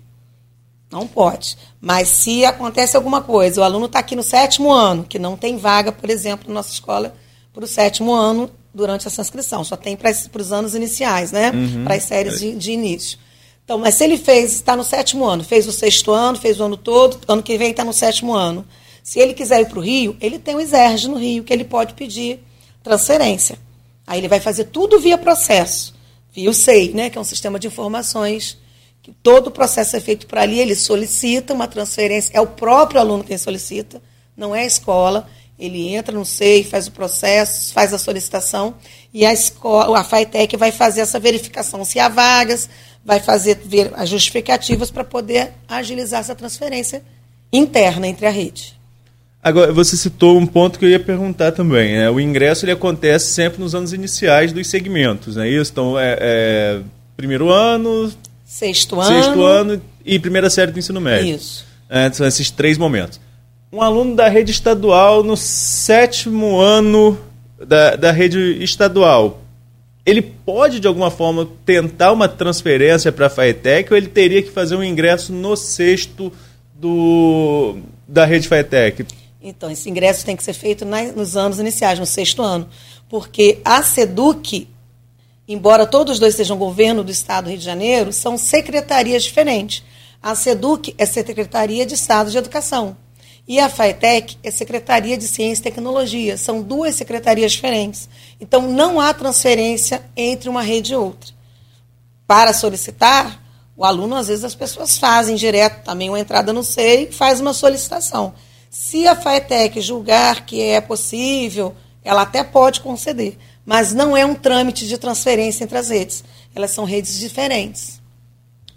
Não pode. Mas se acontece alguma coisa, o aluno está aqui no sétimo ano, que não tem vaga, por exemplo, na nossa escola para o sétimo ano durante essa inscrição, só tem para os anos iniciais, né? Uhum. Para as séries de, de, início. Então, mas se ele fez, está no sétimo ano, fez o sexto ano, fez o ano todo, ano que vem está no sétimo ano. Se ele quiser ir para o Rio, ele tem o exerge no Rio, que ele pode pedir transferência. Aí ele vai fazer tudo via processo, via o SEI, né? Que é um sistema de informações que todo o processo é feito por ali, ele solicita uma transferência, é o próprio aluno quem solicita, não é a escola. Ele entra no SEI, faz o processo, faz a solicitação e a escola, a FATEC vai fazer essa verificação se há vagas, vai fazer ver as justificativas para poder agilizar essa transferência interna entre a rede. Agora, você citou um ponto que eu ia perguntar também. Né? O ingresso ele acontece sempre nos anos iniciais dos segmentos, não é isso? Então, é, é primeiro ano, Sexto ano. Sexto ano e primeira série do ensino médio. Isso. É, são esses três momentos. Um aluno da rede estadual no sétimo ano da, da rede estadual, ele pode, de alguma forma, tentar uma transferência para a FAETEC ou ele teria que fazer um ingresso no sexto do, da rede FAETEC? Então, esse ingresso tem que ser feito nos anos iniciais, no sexto ano. Porque a SEDUC embora todos os dois sejam governo do Estado do Rio de Janeiro, são secretarias diferentes. A SEDUC é Secretaria de Estado de Educação. E a FAETEC é Secretaria de Ciência e Tecnologia. São duas secretarias diferentes. Então, não há transferência entre uma rede e outra. Para solicitar, o aluno, às vezes, as pessoas fazem direto também uma entrada no SEI e faz uma solicitação. Se a FAETEC julgar que é possível, ela até pode conceder mas não é um trâmite de transferência entre as redes. Elas são redes diferentes.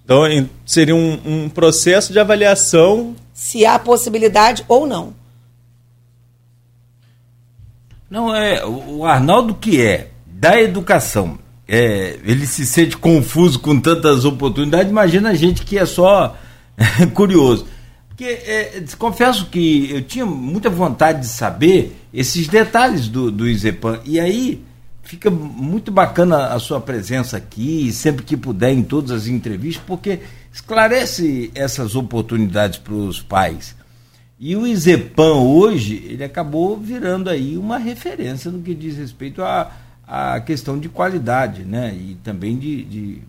Então, seria um, um processo de avaliação. Se há possibilidade ou não. Não, é. O Arnaldo, que é da educação, é, ele se sente confuso com tantas oportunidades, imagina a gente que é só curioso. Porque é, confesso que eu tinha muita vontade de saber esses detalhes do, do Izepan. E aí Fica muito bacana a sua presença aqui, sempre que puder, em todas as entrevistas, porque esclarece essas oportunidades para os pais. E o Izepan hoje, ele acabou virando aí uma referência no que diz respeito à, à questão de qualidade, né? E também de, de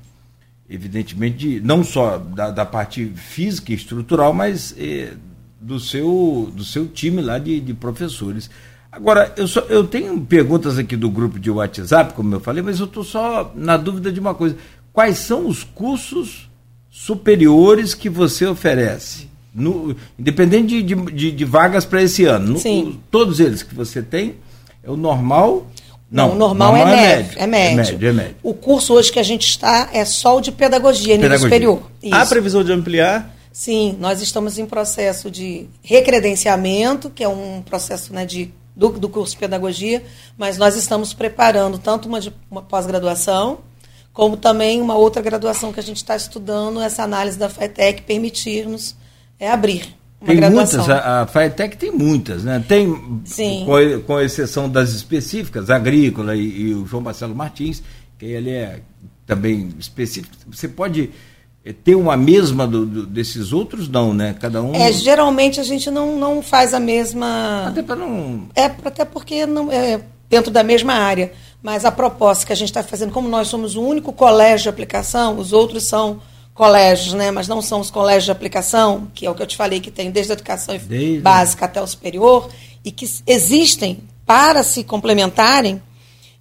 evidentemente, de, não só da, da, parte física e estrutural, mas eh, do, seu, do seu time lá de, de professores. Agora, eu, só, eu tenho perguntas aqui do grupo de WhatsApp, como eu falei, mas eu estou só na dúvida de uma coisa. Quais são os cursos superiores que você oferece? No, independente de, de, de vagas para esse ano. No, Sim. todos eles que você tem, é o normal. Não, o normal, normal é, é, médio, é, médio, é, médio. é médio. O curso hoje que a gente está é só o de pedagogia, nível superior. Isso. Há previsão de ampliar? Sim, nós estamos em processo de recredenciamento, que é um processo né, de do, do curso de pedagogia, mas nós estamos preparando tanto uma, uma pós-graduação, como também uma outra graduação que a gente está estudando, essa análise da FATEC permitir-nos é, abrir. Uma tem graduação. muitas, a, a FATEC tem muitas, né? Tem, Sim. Com, com exceção das específicas, agrícola e, e o João Marcelo Martins, que ele é também específico. Você pode é ter uma mesma do, do, desses outros, não, né? Cada um. É, geralmente a gente não, não faz a mesma. Até para não. É, até porque não é dentro da mesma área. Mas a proposta que a gente está fazendo, como nós somos o único colégio de aplicação, os outros são colégios, né? Mas não são os colégios de aplicação, que é o que eu te falei, que tem desde a educação desde... básica até o superior, e que existem para se complementarem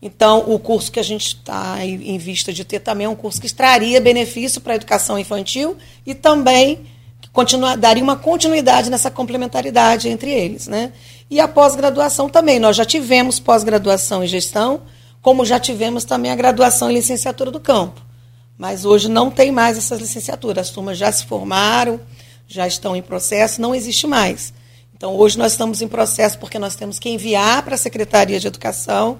então, o curso que a gente está em vista de ter também é um curso que extraria benefício para a educação infantil e também continua, daria uma continuidade nessa complementaridade entre eles. Né? E a pós-graduação também. Nós já tivemos pós-graduação em gestão, como já tivemos também a graduação em licenciatura do campo. Mas hoje não tem mais essas licenciaturas. As turmas já se formaram, já estão em processo, não existe mais. Então, hoje nós estamos em processo porque nós temos que enviar para a Secretaria de Educação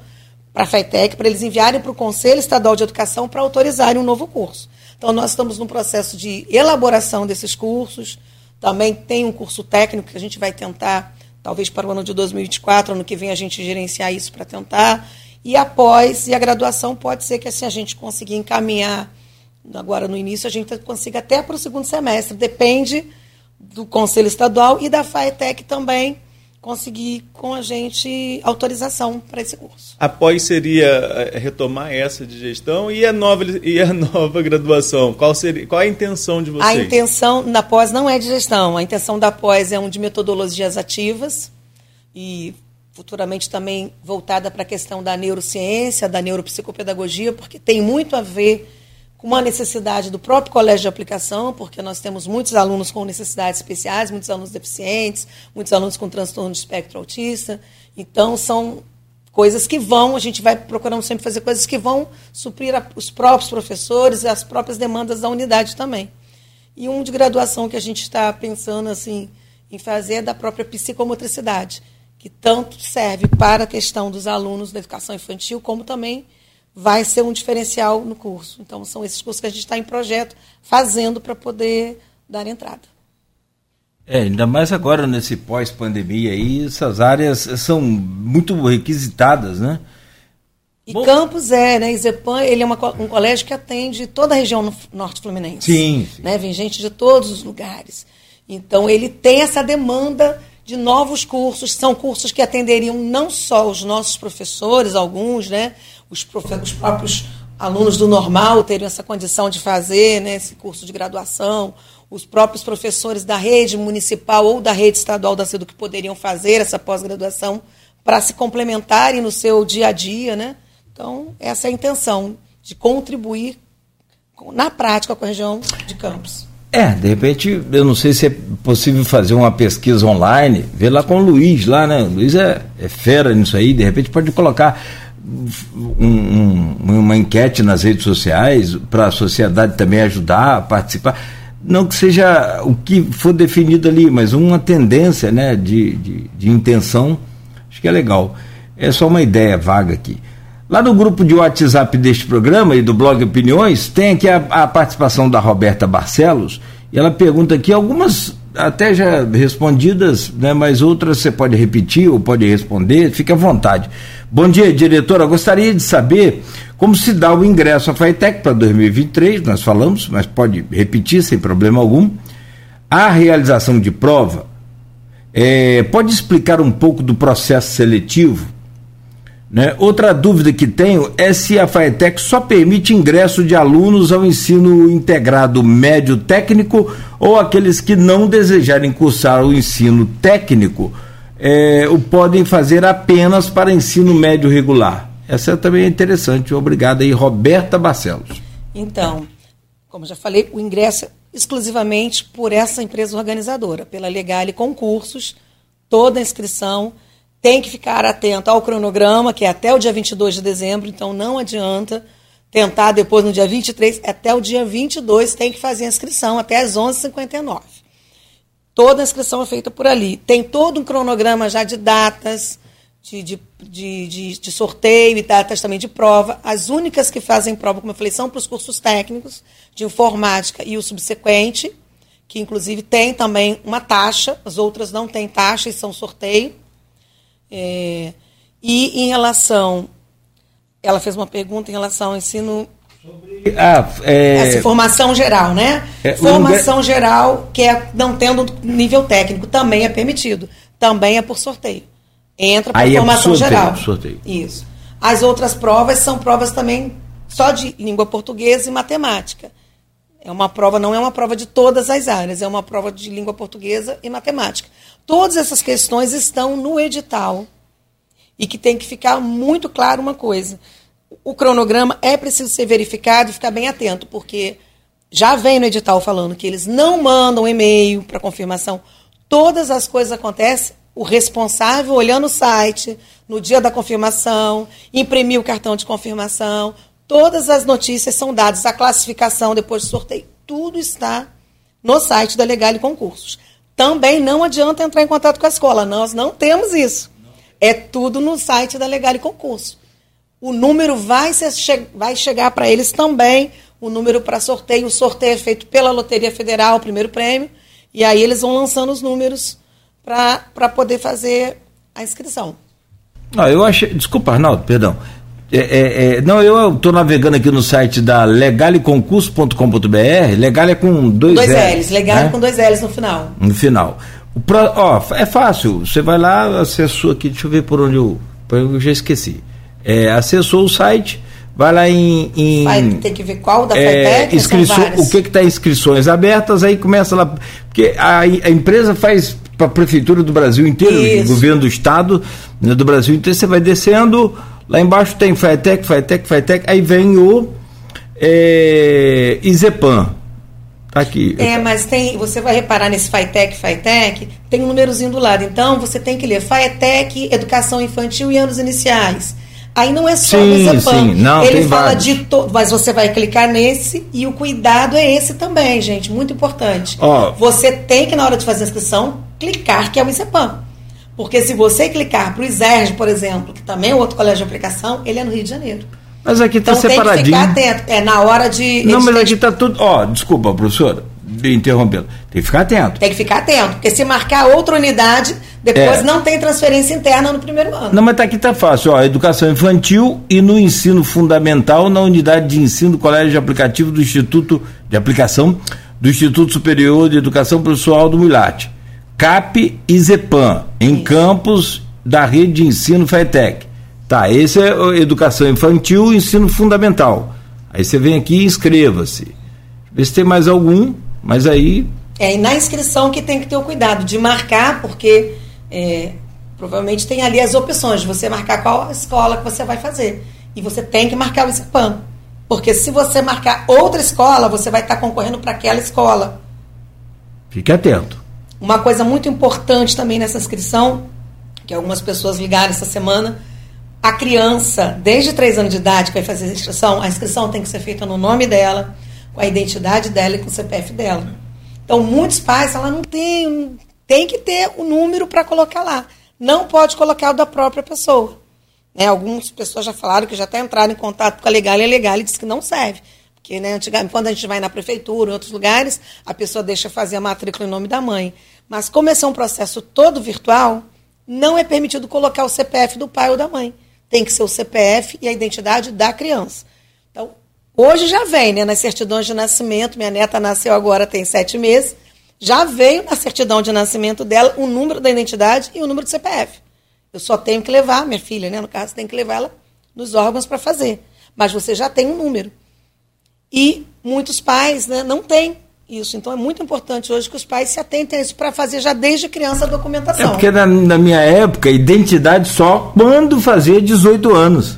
para a FETEC, para eles enviarem para o Conselho Estadual de Educação para autorizarem um novo curso. Então, nós estamos num processo de elaboração desses cursos, Também tem um curso técnico que a gente vai tentar, talvez para o ano de 2024, ano que vem a gente gerenciar isso para tentar. E após, e a graduação pode ser que assim a gente consiga encaminhar, agora no início, a gente consiga até para o segundo semestre. Depende do Conselho Estadual e da FAETEC também conseguir com a gente autorização para esse curso. Após seria eh, retomar essa de gestão e a nova, e a nova graduação? Qual, seria, qual a intenção de vocês? A intenção da pós não é de gestão, a intenção da pós é um de metodologias ativas e futuramente também voltada para a questão da neurociência, da neuropsicopedagogia, porque tem muito a ver com uma necessidade do próprio colégio de aplicação, porque nós temos muitos alunos com necessidades especiais, muitos alunos deficientes, muitos alunos com transtorno de espectro autista. Então, são coisas que vão, a gente vai procurando sempre fazer coisas que vão suprir a, os próprios professores e as próprias demandas da unidade também. E um de graduação que a gente está pensando assim em fazer é da própria psicomotricidade, que tanto serve para a questão dos alunos da educação infantil, como também vai ser um diferencial no curso. Então, são esses cursos que a gente está em projeto fazendo para poder dar entrada. É, ainda mais agora nesse pós-pandemia aí, essas áreas são muito requisitadas, né? E Bom, Campos é, né? Izepan, ele é uma, um colégio que atende toda a região norte fluminense. Sim, sim. Né? Vem gente de todos os lugares. Então, ele tem essa demanda de novos cursos. São cursos que atenderiam não só os nossos professores, alguns, né? Os, os próprios alunos do normal teriam essa condição de fazer né, esse curso de graduação, os próprios professores da rede municipal ou da rede estadual da que poderiam fazer essa pós-graduação para se complementarem no seu dia a dia. Né? Então, essa é a intenção, de contribuir na prática com a região de Campos. É, de repente, eu não sei se é possível fazer uma pesquisa online, ver lá com o Luiz, lá, né? O Luiz é, é fera nisso aí, de repente pode colocar um, um, uma enquete nas redes sociais para a sociedade também ajudar a participar. Não que seja o que for definido ali, mas uma tendência né, de, de, de intenção, acho que é legal. É só uma ideia vaga aqui. Lá no grupo de WhatsApp deste programa e do blog Opiniões, tem aqui a, a participação da Roberta Barcelos, e ela pergunta aqui algumas até já respondidas, né, mas outras você pode repetir ou pode responder, fique à vontade. Bom dia, diretora. Gostaria de saber como se dá o ingresso à FAITEC para 2023, nós falamos, mas pode repetir sem problema algum. A realização de prova, é, pode explicar um pouco do processo seletivo? Né? Outra dúvida que tenho é se a FAETEC só permite ingresso de alunos ao ensino integrado médio técnico ou aqueles que não desejarem cursar o ensino técnico é, o podem fazer apenas para ensino médio regular. Essa também é interessante. Obrigado aí, Roberta Barcelos. Então, como já falei, o ingresso é exclusivamente por essa empresa organizadora, pela Legale Concursos, toda a inscrição tem que ficar atento ao cronograma, que é até o dia 22 de dezembro, então não adianta tentar depois no dia 23, até o dia 22 tem que fazer a inscrição, até às 11h59. Toda a inscrição é feita por ali. Tem todo um cronograma já de datas, de, de, de, de, sorteio e datas também de prova. As únicas que fazem prova, como eu falei, são para os cursos técnicos de informática e o subsequente, que inclusive tem também uma taxa, as outras não têm taxa e são sorteio. É, e em relação. Ela fez uma pergunta em relação ao ensino. Ah, é, Essa formação geral, né? É, formação geral, que é não tendo nível técnico, também é permitido. Também é por sorteio. Entra para formação é sorteio, geral. Sorteio. Isso. As outras provas são provas também só de língua portuguesa e matemática. É uma prova, não é uma prova de todas as áreas, é uma prova de língua portuguesa e matemática. Todas essas questões estão no edital. E que tem que ficar muito claro uma coisa: o cronograma é preciso ser verificado e ficar bem atento, porque já vem no edital falando que eles não mandam e-mail para confirmação. Todas as coisas acontecem, o responsável olhando o site no dia da confirmação, imprimir o cartão de confirmação, todas as notícias são dadas, a classificação depois do sorteio, tudo está no site da Legal e Concursos também não adianta entrar em contato com a escola. Nós não temos isso. É tudo no site da Legal e Concurso. O número vai, ser, vai chegar para eles também, o número para sorteio. O sorteio é feito pela Loteria Federal, o primeiro prêmio, E aí eles vão lançando os números para poder fazer a inscrição. Ah, eu achei. Desculpa, Arnaldo, perdão. É, é, é, não, eu estou navegando aqui no site da legaleconcurso.com.br. Legal é com dois, dois L's. L's. Legal né? com dois L's no final. No final. Pro, ó, é fácil. Você vai lá, acessou aqui, deixa eu ver por onde eu. Eu já esqueci. É, acessou o site, vai lá em. em vai ter que ver qual da é, inscrições, O que está inscrições abertas, aí começa lá. Porque a, a empresa faz para a prefeitura do Brasil inteiro, o governo do estado né, do Brasil inteiro, você vai descendo, lá embaixo tem FATEC, FATEC, FATEC, aí vem o é, Izepan. Tá aqui. É, mas tem, você vai reparar nesse FATEC, FATEC, tem um númerozinho do lado. Então você tem que ler FATEC, Educação Infantil e Anos Iniciais. Aí não é só sim, o Sim, não, Ele fala vários. de todo, mas você vai clicar nesse e o cuidado é esse também, gente, muito importante. Oh. Você tem que na hora de fazer a inscrição clicar que é o ICEPAM. Porque se você clicar para o ISERG, por exemplo, que também é outro colégio de aplicação, ele é no Rio de Janeiro. Mas aqui está então, separadinho. Tem que ficar atento. É na hora de. Não, mas aqui está tudo. Ó, oh, desculpa, professora, interrompendo. Tem que ficar atento. Tem que ficar atento, porque se marcar outra unidade, depois é. não tem transferência interna no primeiro ano. Não, mas tá aqui tá fácil, ó, educação infantil e no ensino fundamental na unidade de ensino do Colégio de Aplicativo do Instituto de Aplicação do Instituto Superior de Educação Pessoal do Mulate. CAP e ZEPAM, em Isso. campos da rede de ensino FETEC. Tá, esse é educação infantil e ensino fundamental. Aí você vem aqui e inscreva-se. Vê se tem mais algum, mas aí. É, e na inscrição que tem que ter o cuidado de marcar, porque é, provavelmente tem ali as opções de você marcar qual escola que você vai fazer. E você tem que marcar o ICPAM. Porque se você marcar outra escola, você vai estar concorrendo para aquela escola. Fique atento. Uma coisa muito importante também nessa inscrição, que algumas pessoas ligaram essa semana, a criança, desde 3 anos de idade, que vai fazer a inscrição, a inscrição tem que ser feita no nome dela, com a identidade dela e com o CPF dela. Então, muitos pais, ela não tem, tem que ter o número para colocar lá. Não pode colocar o da própria pessoa. Né? Algumas pessoas já falaram que já até entraram em contato com a Legal e a Legal e disse que não serve. Porque né, antigamente, quando a gente vai na prefeitura, em outros lugares, a pessoa deixa fazer a matrícula em nome da mãe. Mas como esse é um processo todo virtual, não é permitido colocar o CPF do pai ou da mãe. Tem que ser o CPF e a identidade da criança. Então, hoje já vem, né, nas certidões de nascimento, minha neta nasceu agora, tem sete meses, já veio na certidão de nascimento dela o número da identidade e o número do CPF. Eu só tenho que levar, minha filha, né, no caso, tem que levar ela nos órgãos para fazer. Mas você já tem um número. E muitos pais né, não têm isso. Então é muito importante hoje que os pais se atentem a isso para fazer já desde criança a documentação. É porque na, na, minha época, identidade só quando fazia 18 anos.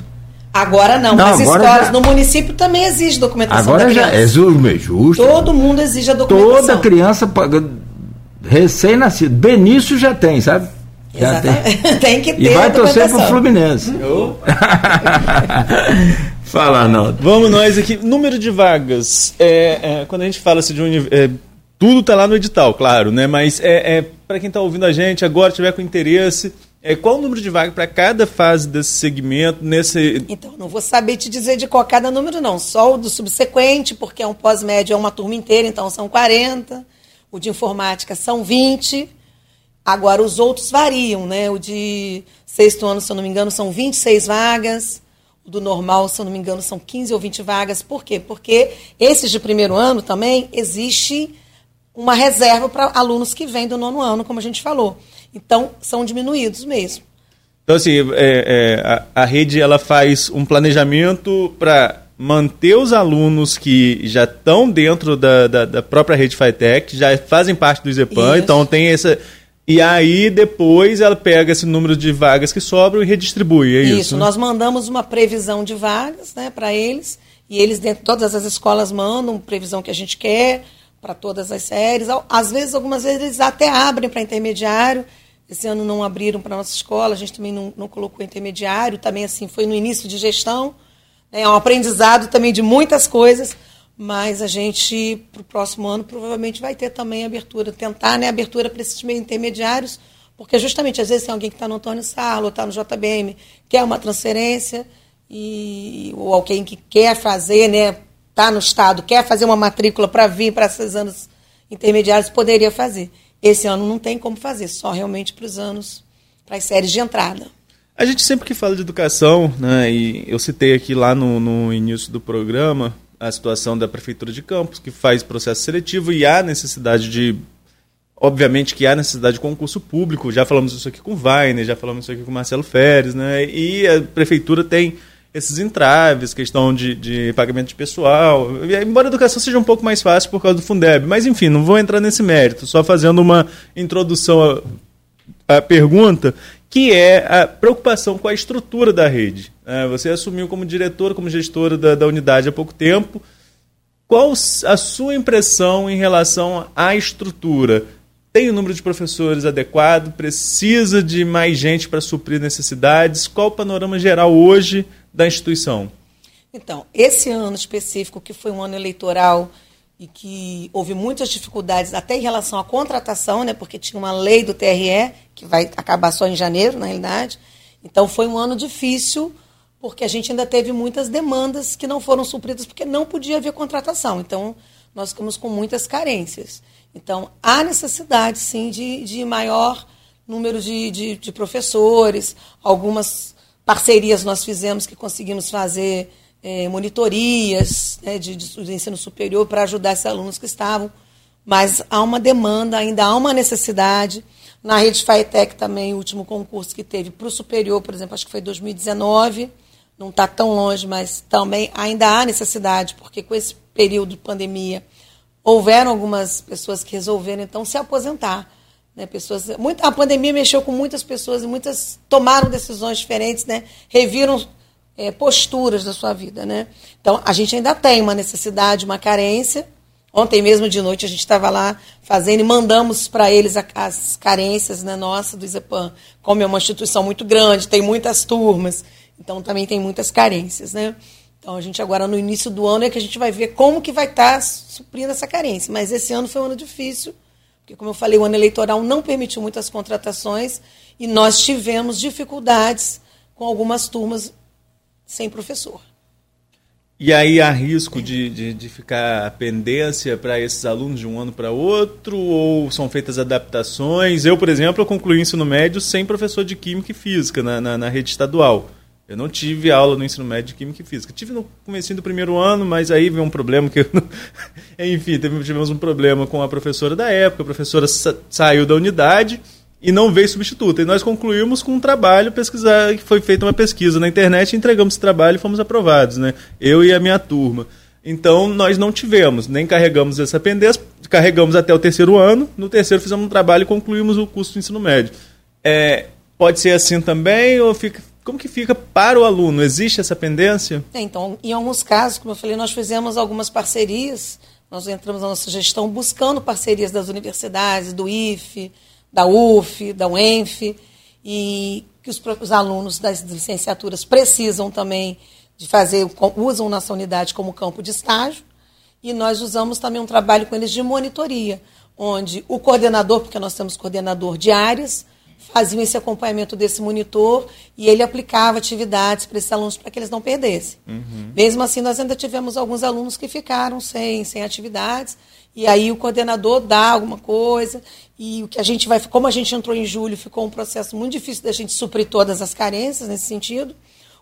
Agora não, não mas agora escolas já... no município também exige documentação. Agora já é justo. Todo mundo exige a documentação. Toda criança recém-nascido. Benício já tem, sabe? Já Exatamente. tem. tem que ter. E vai torcer pro Fluminense. Fala, Arnaldo. Vamos nós aqui. Número de vagas. É, é, quando a gente fala assim de um. É, tudo está lá no edital, claro, né? Mas é, é para quem está ouvindo a gente agora, tiver com interesse, é, qual o número de vagas para cada fase desse segmento? Nesse... Então, não vou saber te dizer de qual cada número, não. Só o do subsequente, porque é um pós-médio, é uma turma inteira, então são 40. O de informática são 20. Agora, os outros variam, né? O de sexto ano, se eu não me engano, são 26 vagas do normal, se eu não me engano, são 15 ou 20 vagas. Por quê? Porque esses de primeiro ano também existe uma reserva para alunos que vêm do nono ano, como a gente falou. Então, são diminuídos mesmo. Então, assim, é, é, a, a, rede ela faz um planejamento para manter os alunos que já estão dentro da, da, da própria rede FITEC, já fazem parte do IZEPAN, então tem essa e aí depois ela pega esse número de vagas que sobram e redistribui, é isso? Isso, nós mandamos uma previsão de vagas né, para eles, e eles, dentro todas as escolas, mandam previsão que a gente quer para todas as séries. Às vezes, algumas vezes, eles até abrem para intermediário. Esse ano não abriram para a nossa escola, a gente também não, não colocou intermediário, também assim, foi no início de gestão. Né, é um aprendizado também de muitas coisas mas a gente, para o próximo ano, provavelmente vai ter também abertura, tentar né, abertura para esses meios intermediários, porque justamente às vezes tem alguém que está no Antônio Sarlo, está no JBM, quer uma transferência, e, ou alguém que quer fazer, né, está no Estado, quer fazer uma matrícula para vir para esses anos intermediários poderia fazer. Esse ano não tem como fazer, só realmente para os anos, para as séries de entrada. A gente sempre que fala de educação, né, e eu citei aqui lá no, no início do programa a situação da Prefeitura de Campos, que faz processo seletivo e há necessidade de. Obviamente que há necessidade de concurso público, já falamos isso aqui com o Weiner, já falamos isso aqui com o Marcelo Feres, né? E a Prefeitura tem esses entraves, questão de, de pagamento de pessoal. Embora a educação seja um pouco mais fácil por causa do Fundeb, mas enfim, não vou entrar nesse mérito, só fazendo uma introdução à, à pergunta, que é a preocupação com a estrutura da rede. É, você assumiu como diretora, como gestora da, da unidade há pouco tempo. Qual a sua impressão em relação à estrutura? Tem o número de professores adequado? Precisa de mais gente para suprir necessidades? Qual o panorama geral hoje da instituição? Então, esse ano específico, que foi um ano eleitoral e que houve muitas dificuldades até em relação à contratação, né, porque tinha uma lei do TRE, que vai acabar só em janeiro, na realidade. Então, foi um ano difícil, porque a gente ainda teve muitas demandas que não foram supridas, porque não podia haver contratação. Então, nós ficamos com muitas carências. Então, há necessidade, sim, de, de maior número de, de, de professores, algumas parcerias nós fizemos que conseguimos fazer é, monitorias né, de, de, ensino superior para ajudar esses alunos que estavam. Mas há uma demanda, ainda há uma necessidade. Na rede FAETEC também, o último concurso que teve para o superior, por exemplo, acho que foi 2019, não está tão longe, mas também ainda há necessidade, porque com esse período de pandemia houveram algumas pessoas que resolveram então se aposentar. Né, pessoas, a pandemia mexeu com muitas pessoas e muitas tomaram decisões diferentes, né, reviram é, posturas da sua vida. Né? Então, a gente ainda tem uma necessidade, uma carência. Ontem mesmo de noite a gente estava lá fazendo e mandamos para eles a, as carências né, nossa do ISEPAM. Como é uma instituição muito grande, tem muitas turmas, então também tem muitas carências. Né? Então, a gente agora, no início do ano, é que a gente vai ver como que vai estar tá suprindo essa carência. Mas esse ano foi um ano difícil, porque, como eu falei, o ano eleitoral não permitiu muitas contratações e nós tivemos dificuldades com algumas turmas sem professor. E aí há risco de, de, de ficar pendência para esses alunos de um ano para outro, ou são feitas adaptações? Eu, por exemplo, eu concluí o ensino médio sem professor de Química e Física na, na, na rede estadual. Eu não tive aula no ensino médio de Química e Física. Tive no começo do primeiro ano, mas aí veio um problema que... Não... Enfim, tivemos um problema com a professora da época, a professora sa saiu da unidade e não veio substituto. E nós concluímos com um trabalho pesquisar, que foi feita uma pesquisa na internet, entregamos esse trabalho e fomos aprovados, né? Eu e a minha turma. Então nós não tivemos, nem carregamos essa pendência, carregamos até o terceiro ano, no terceiro fizemos um trabalho e concluímos o curso de ensino médio. É, pode ser assim também, ou fica, como que fica para o aluno? Existe essa pendência? É, então, em alguns casos, como eu falei, nós fizemos algumas parcerias, nós entramos na nossa gestão buscando parcerias das universidades, do IFE, da UF, da UENF, e que os, os alunos das licenciaturas precisam também de fazer, usam nossa unidade como campo de estágio, e nós usamos também um trabalho com eles de monitoria, onde o coordenador, porque nós temos coordenador de áreas, faziam esse acompanhamento desse monitor e ele aplicava atividades para esses alunos para que eles não perdessem. Uhum. Mesmo assim, nós ainda tivemos alguns alunos que ficaram sem, sem atividades, e aí o coordenador dá alguma coisa, e o que a gente vai, como a gente entrou em julho, ficou um processo muito difícil da gente suprir todas as carências nesse sentido.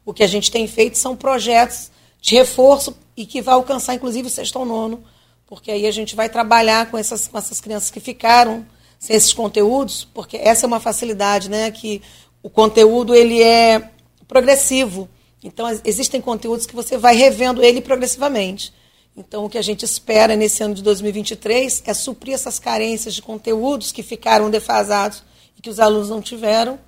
O que a gente tem feito são projetos de reforço e que vai alcançar inclusive o sexto ao nono, porque aí a gente vai trabalhar com essas, com essas crianças que ficaram sem esses conteúdos, porque essa é uma facilidade, né, que o conteúdo ele é progressivo. Então existem conteúdos que você vai revendo ele progressivamente. Então, o que a gente espera nesse ano de 2023 é suprir essas carências de conteúdos que ficaram defasados e que os alunos não tiveram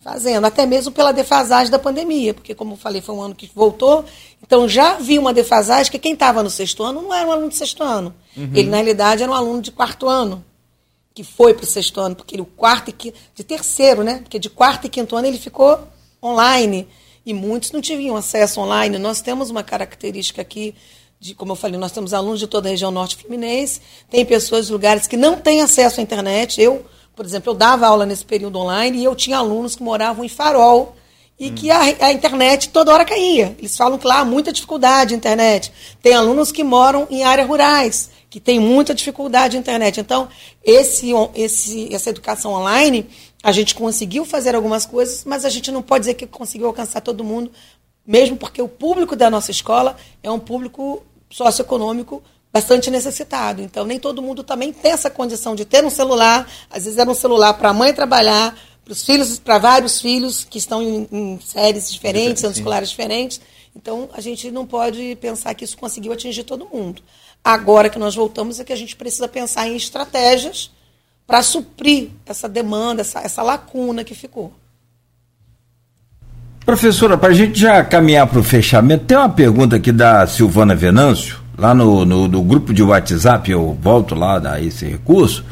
fazendo, até mesmo pela defasagem da pandemia, porque, como eu falei, foi um ano que voltou, então já havia uma defasagem que quem estava no sexto ano não era um aluno de sexto ano. Uhum. Ele, na realidade, era um aluno de quarto ano, que foi para o sexto ano, porque ele, o quarto e quinto, de terceiro, né? Porque de quarto e quinto ano ele ficou online. E muitos não tinham acesso online. Nós temos uma característica aqui de, como eu falei, nós temos alunos de toda a região norte fluminense, tem pessoas de lugares que não têm acesso à internet. Eu, por exemplo, eu dava aula nesse período online e eu tinha alunos que moravam em Farol e que a, a, internet toda hora caía. Eles falam que lá há muita dificuldade de internet. Tem alunos que moram em áreas rurais, que tem muita dificuldade de internet. Então, esse, esse, essa educação online, a gente conseguiu fazer algumas coisas, mas a gente não pode dizer que conseguiu alcançar todo mundo, mesmo porque o público da nossa escola é um público socioeconômico bastante necessitado. Então, nem todo mundo também tem essa condição de ter um celular. Às vezes era um celular para a mãe trabalhar, para os filhos, para vários filhos que estão em, em séries diferentes, anos escolares diferentes. Então, a gente não pode pensar que isso conseguiu atingir todo mundo. Agora que nós voltamos, é que a gente precisa pensar em estratégias para suprir essa demanda, essa, essa lacuna que ficou. Professora, para a gente já caminhar para o fechamento, tem uma pergunta aqui da Silvana Venâncio, lá no, no, no, grupo de WhatsApp, eu volto lá a esse recurso.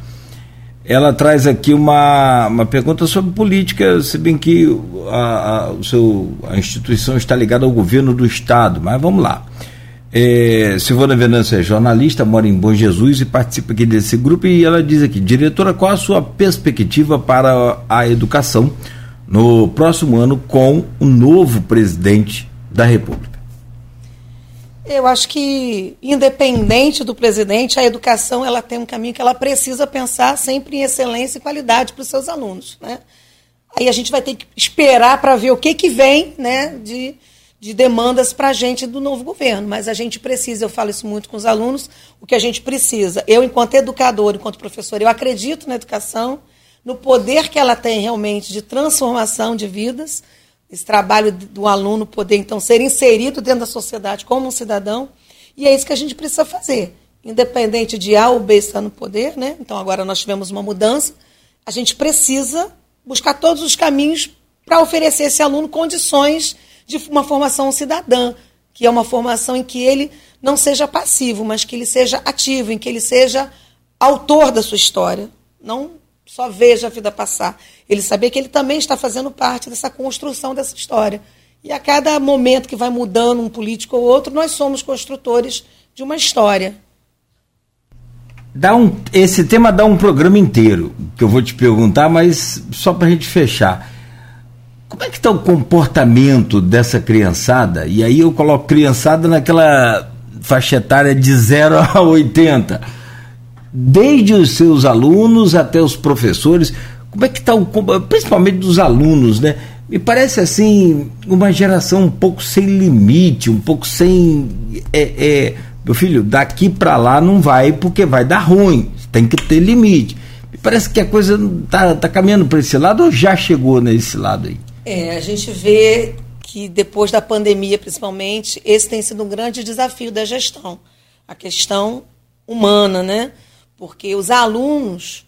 Ela traz aqui uma, uma pergunta sobre política, se bem que a, a, o seu, a instituição está ligada ao governo do Estado, mas vamos lá. É, Silvana Venâncio é jornalista, mora em Bom Jesus e participa aqui desse grupo e ela diz aqui, diretora, qual a sua perspectiva para a educação? no próximo ano com o novo presidente da República? Eu acho que, independente do presidente, a educação ela tem um caminho que ela precisa pensar sempre em excelência e qualidade para os seus alunos. Né? Aí a gente vai ter que esperar para ver o que, que vem né, de, de demandas para a gente do novo governo. Mas a gente precisa, eu falo isso muito com os alunos, o que a gente precisa. Eu, enquanto educador, enquanto professor, eu acredito na educação, no poder que ela tem realmente de transformação de vidas, esse trabalho do aluno poder então ser inserido dentro da sociedade como um cidadão, e é isso que a gente precisa fazer. Independente de A ou B estar no poder, né? Então agora nós tivemos uma mudança, a gente precisa buscar todos os caminhos para oferecer a esse aluno condições de uma formação cidadã, que é uma formação em que ele não seja passivo, mas que ele seja ativo, em que ele seja autor da sua história, não só veja a vida passar. Ele saber que ele também está fazendo parte dessa construção dessa história. E a cada momento que vai mudando um político ou outro, nós somos construtores de uma história. Dá um, esse tema dá um programa inteiro, que eu vou te perguntar, mas só para a gente fechar. Como é que está o comportamento dessa criançada? E aí eu coloco criançada naquela faixa etária de 0 a 80 desde os seus alunos até os professores. Como é que está o principalmente dos alunos, né? Me parece assim uma geração um pouco sem limite, um pouco sem é, é meu filho, daqui para lá não vai porque vai dar ruim. Tem que ter limite. Me parece que a coisa está tá caminhando para esse lado ou já chegou nesse lado aí? É, a gente vê que depois da pandemia, principalmente, esse tem sido um grande desafio da gestão, a questão humana, né? Porque os alunos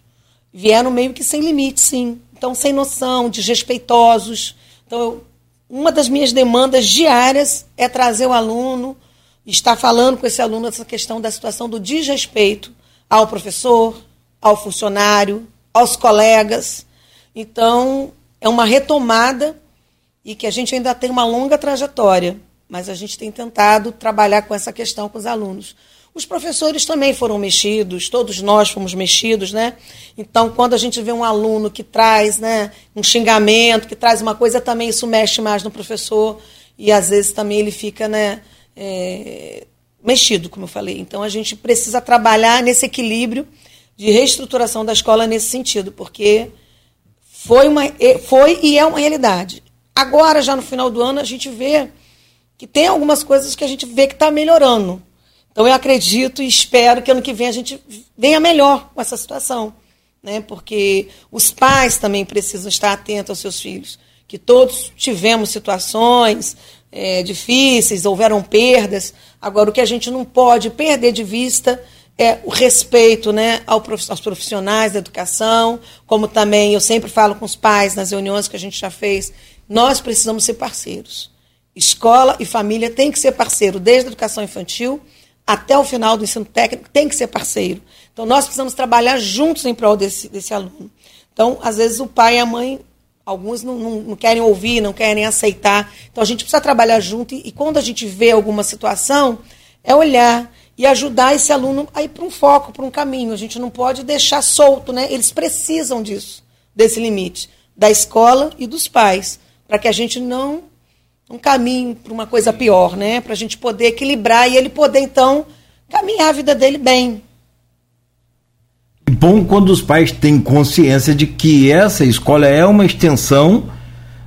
vieram meio que sem limite, sim. Então, sem noção, desrespeitosos. Então, eu, uma das minhas demandas diárias é trazer o aluno, estar falando com esse aluno essa questão da situação do desrespeito ao professor, ao funcionário, aos colegas. Então, é uma retomada e que a gente ainda tem uma longa trajetória, mas a gente tem tentado trabalhar com essa questão com os alunos. Os professores também foram mexidos, todos nós fomos mexidos, né? Então, quando a gente vê um aluno que traz né, um xingamento, que traz uma coisa, também isso mexe mais no professor e às vezes também ele fica né, é, mexido, como eu falei. Então, a gente precisa trabalhar nesse equilíbrio de reestruturação da escola nesse sentido, porque foi, uma, foi e é uma realidade. Agora, já no final do ano, a gente vê que tem algumas coisas que a gente vê que está melhorando. Então eu acredito e espero que ano que vem a gente venha melhor com essa situação, né? Porque os pais também precisam estar atentos aos seus filhos, que todos tivemos situações é, difíceis, houveram perdas. Agora o que a gente não pode perder de vista é o respeito né, aos profissionais da educação, como também eu sempre falo com os pais nas reuniões que a gente já fez, nós precisamos ser parceiros. Escola e família têm que ser parceiro, desde a educação infantil até o final do ensino técnico, tem que ser parceiro. Então, nós precisamos trabalhar juntos em prol desse, desse aluno. Então, às vezes, o pai e a mãe, alguns não, não, não querem ouvir, não querem aceitar. Então, a gente precisa trabalhar junto e, e quando a gente vê alguma situação, é olhar e ajudar esse aluno a ir para um foco, para um caminho. A gente não pode deixar solto, né? Eles precisam disso, desse limite, da escola e dos pais para que a gente não um caminho para uma coisa pior, né? Para a gente poder equilibrar e ele poder então caminhar a vida dele bem. Bom quando os pais têm consciência de que essa escola é uma extensão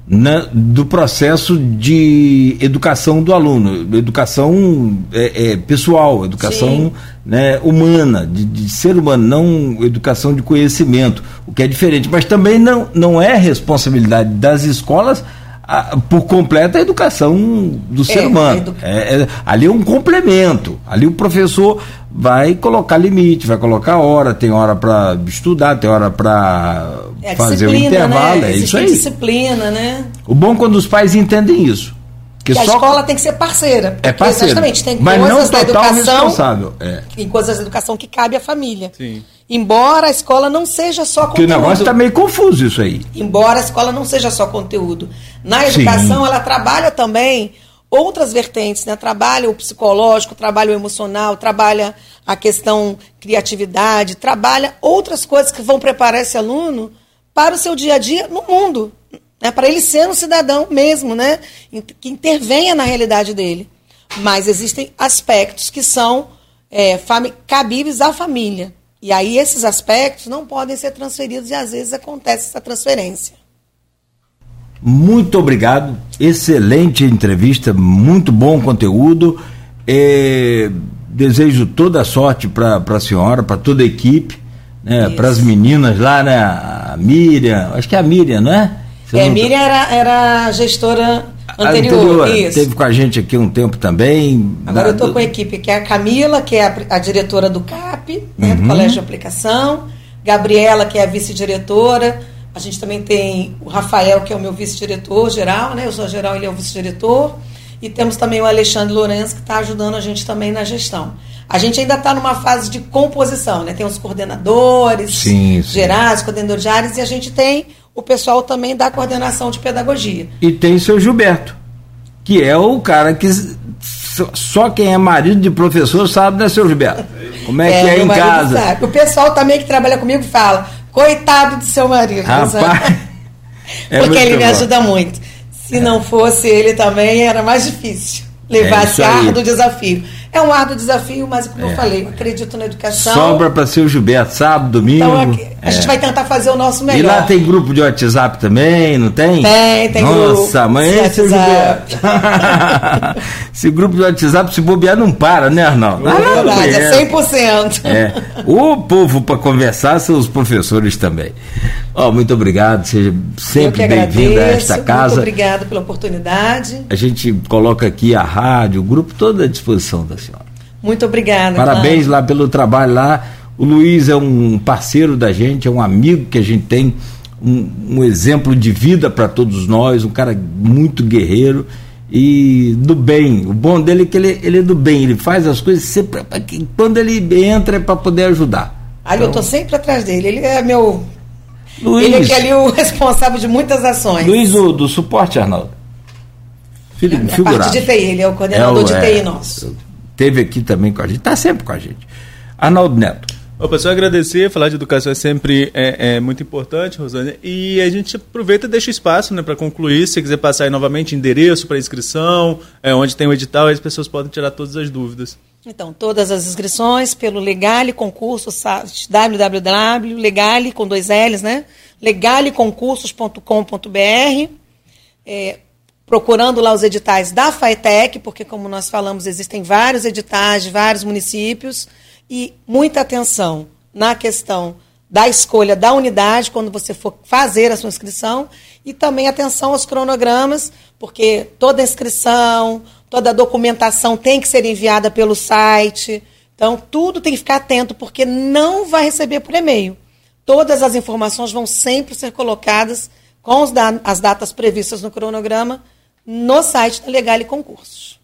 né, do processo de educação do aluno, educação é, é, pessoal, educação né, humana, de, de, ser humano, não educação de conhecimento, o que é diferente. Mas também não, não é responsabilidade das escolas a, por completa a educação do ser é, humano. É, é, ali é um complemento. Ali o professor vai colocar limite, vai colocar hora, tem hora para estudar, tem hora para é fazer o intervalo. Né? É isso aí. disciplina, né? O bom é quando os pais entendem isso. Que, que a escola tem que ser parceira. É parceira. Exatamente. Tem mas coisas não total da educação. responsável. É. Tem coisas da educação que cabe à família. Sim. Embora a escola não seja só conteúdo. Que o negócio está meio confuso isso aí. Embora a escola não seja só conteúdo. Na educação, Sim. ela trabalha também outras vertentes, né? Trabalha o psicológico, trabalha o emocional, trabalha a questão criatividade, trabalha outras coisas que vão preparar esse aluno para o seu dia a dia no mundo, né? Para ele ser um cidadão mesmo, né? Que intervenha na realidade dele. Mas existem aspectos que são é, cabíveis à família. E aí esses aspectos não podem ser transferidos e às vezes acontece essa transferência. Muito obrigado, excelente entrevista, muito bom conteúdo. É, desejo toda a sorte para a senhora, para toda a equipe, né, para as meninas lá, né? A Miriam, acho que é a Miriam, não é? Você é, não... Miriam era, era gestora anterior, anterior isso. Teve com a gente aqui um tempo também. Agora eu estou com a equipe, que é a Camila, que é a, a diretora do CAP, né, uhum. do Colégio de Aplicação, Gabriela, que é a vice-diretora, a gente também tem o Rafael, que é o meu vice-diretor geral, né? Eu sou geral, ele é o vice-diretor. E temos também o Alexandre Lourenço, que está ajudando a gente também na gestão. A gente ainda está numa fase de composição, né? Tem os coordenadores sim, sim. gerais, coordenadores de áreas, e a gente tem o pessoal também da coordenação de pedagogia. E tem o seu Gilberto, que é o cara que só quem é marido de professor sabe, né, seu Gilberto? Como é, é que é em casa? Sabe. O pessoal também que trabalha comigo fala, coitado do seu marido. Rapaz, é Porque ele me ajuda muito. Se é. não fosse ele também, era mais difícil levar é esse árduo desafio. É um árduo desafio, mas como é. eu falei, acredito na educação. Sobra para ser o Gilberto, sábado, domingo. Então, aqui, a é. gente vai tentar fazer o nosso melhor. E lá tem grupo de WhatsApp também, não tem? Tem, tem Nossa, grupo. Nossa, amanhã é seu Gilberto. Esse grupo de WhatsApp, se bobear, não para, né, Arnaldo? É verdade, é 100%. É. O povo para conversar são os professores também. Oh, muito obrigado, seja sempre bem-vindo a esta casa. Muito obrigado pela oportunidade. A gente coloca aqui a rádio, o grupo todo à disposição da. Muito obrigada. Parabéns lá pelo trabalho lá. O Luiz é um parceiro da gente, é um amigo que a gente tem, um, um exemplo de vida para todos nós, um cara muito guerreiro e do bem. O bom dele é que ele, ele é do bem, ele faz as coisas sempre. Quando ele entra é para poder ajudar. Ali então, eu estou sempre atrás dele, ele é meu. Luiz, ele é que é ali o responsável de muitas ações. Luiz, o, do suporte, Arnaldo. Filho, a, a parte de TI, ele é o coordenador é o, de TI é, nosso. Teve aqui também com a gente, está sempre com a gente. Arnaldo Neto. Opa, só agradecer, falar de educação é sempre é, é muito importante, Rosânia. E a gente aproveita e deixa espaço né, para concluir. Se você quiser passar aí novamente endereço para inscrição, é, onde tem o edital, aí as pessoas podem tirar todas as dúvidas. Então, todas as inscrições pelo Legale Concurso, site www.legale, com dois L's, né? legaleconcursos.com.br. É, procurando lá os editais da FAETEC, porque, como nós falamos, existem vários editais de vários municípios e muita atenção na questão da escolha da unidade quando você for fazer a sua inscrição e também atenção aos cronogramas, porque toda inscrição, toda documentação tem que ser enviada pelo site. Então, tudo tem que ficar atento, porque não vai receber por e-mail. Todas as informações vão sempre ser colocadas com as datas previstas no cronograma no site da Legal e Concursos.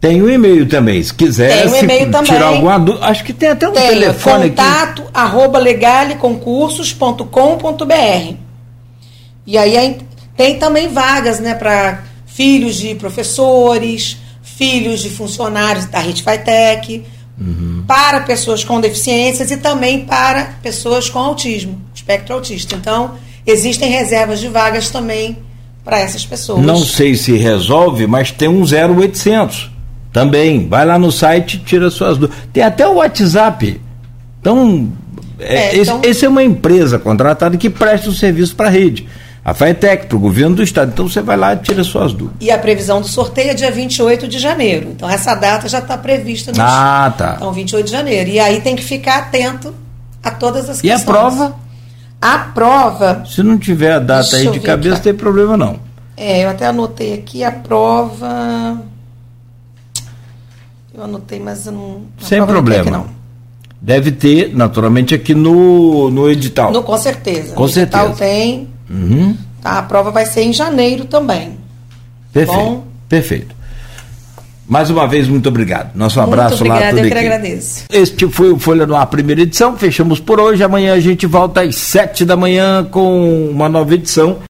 Tem o um e-mail também, se quiser tem um e-mail também. tirar alguma dúvida. Acho que tem até um tem, telefone contato, aqui. arroba legaleconcursos.com.br E aí tem também vagas né, para filhos de professores, filhos de funcionários da Rede Fitec, uhum. para pessoas com deficiências e também para pessoas com autismo, espectro autista. Então, existem reservas de vagas também para essas pessoas. Não sei se resolve, mas tem um 0800 também. Vai lá no site, tira suas dúvidas. Tem até o WhatsApp. Então, é, é, então... Esse, esse, é uma empresa contratada que presta o serviço para a rede. A FAETEC, para o governo do estado. Então você vai lá e tira suas dúvidas. E a previsão do sorteio é dia 28 de janeiro. Então essa data já está prevista no Ah, tá. Então, 28 de janeiro. E aí tem que ficar atento a todas as questões. E a prova? A prova. Se não tiver a data aí de cabeça, não tem problema não. É, eu até anotei aqui a prova. Eu anotei, mas eu não. Sem problema. Não, Deve ter, naturalmente, aqui no, no edital. No, com certeza. Com no certeza. edital tem. Uhum. Tá, a prova vai ser em janeiro também. Perfeito. Bom? Perfeito. Mais uma vez, muito obrigado. Nosso muito abraço obrigado, lá. Muito obrigado, eu que agradeço. Este foi o Folha no Ar, primeira edição. Fechamos por hoje. Amanhã a gente volta às sete da manhã com uma nova edição.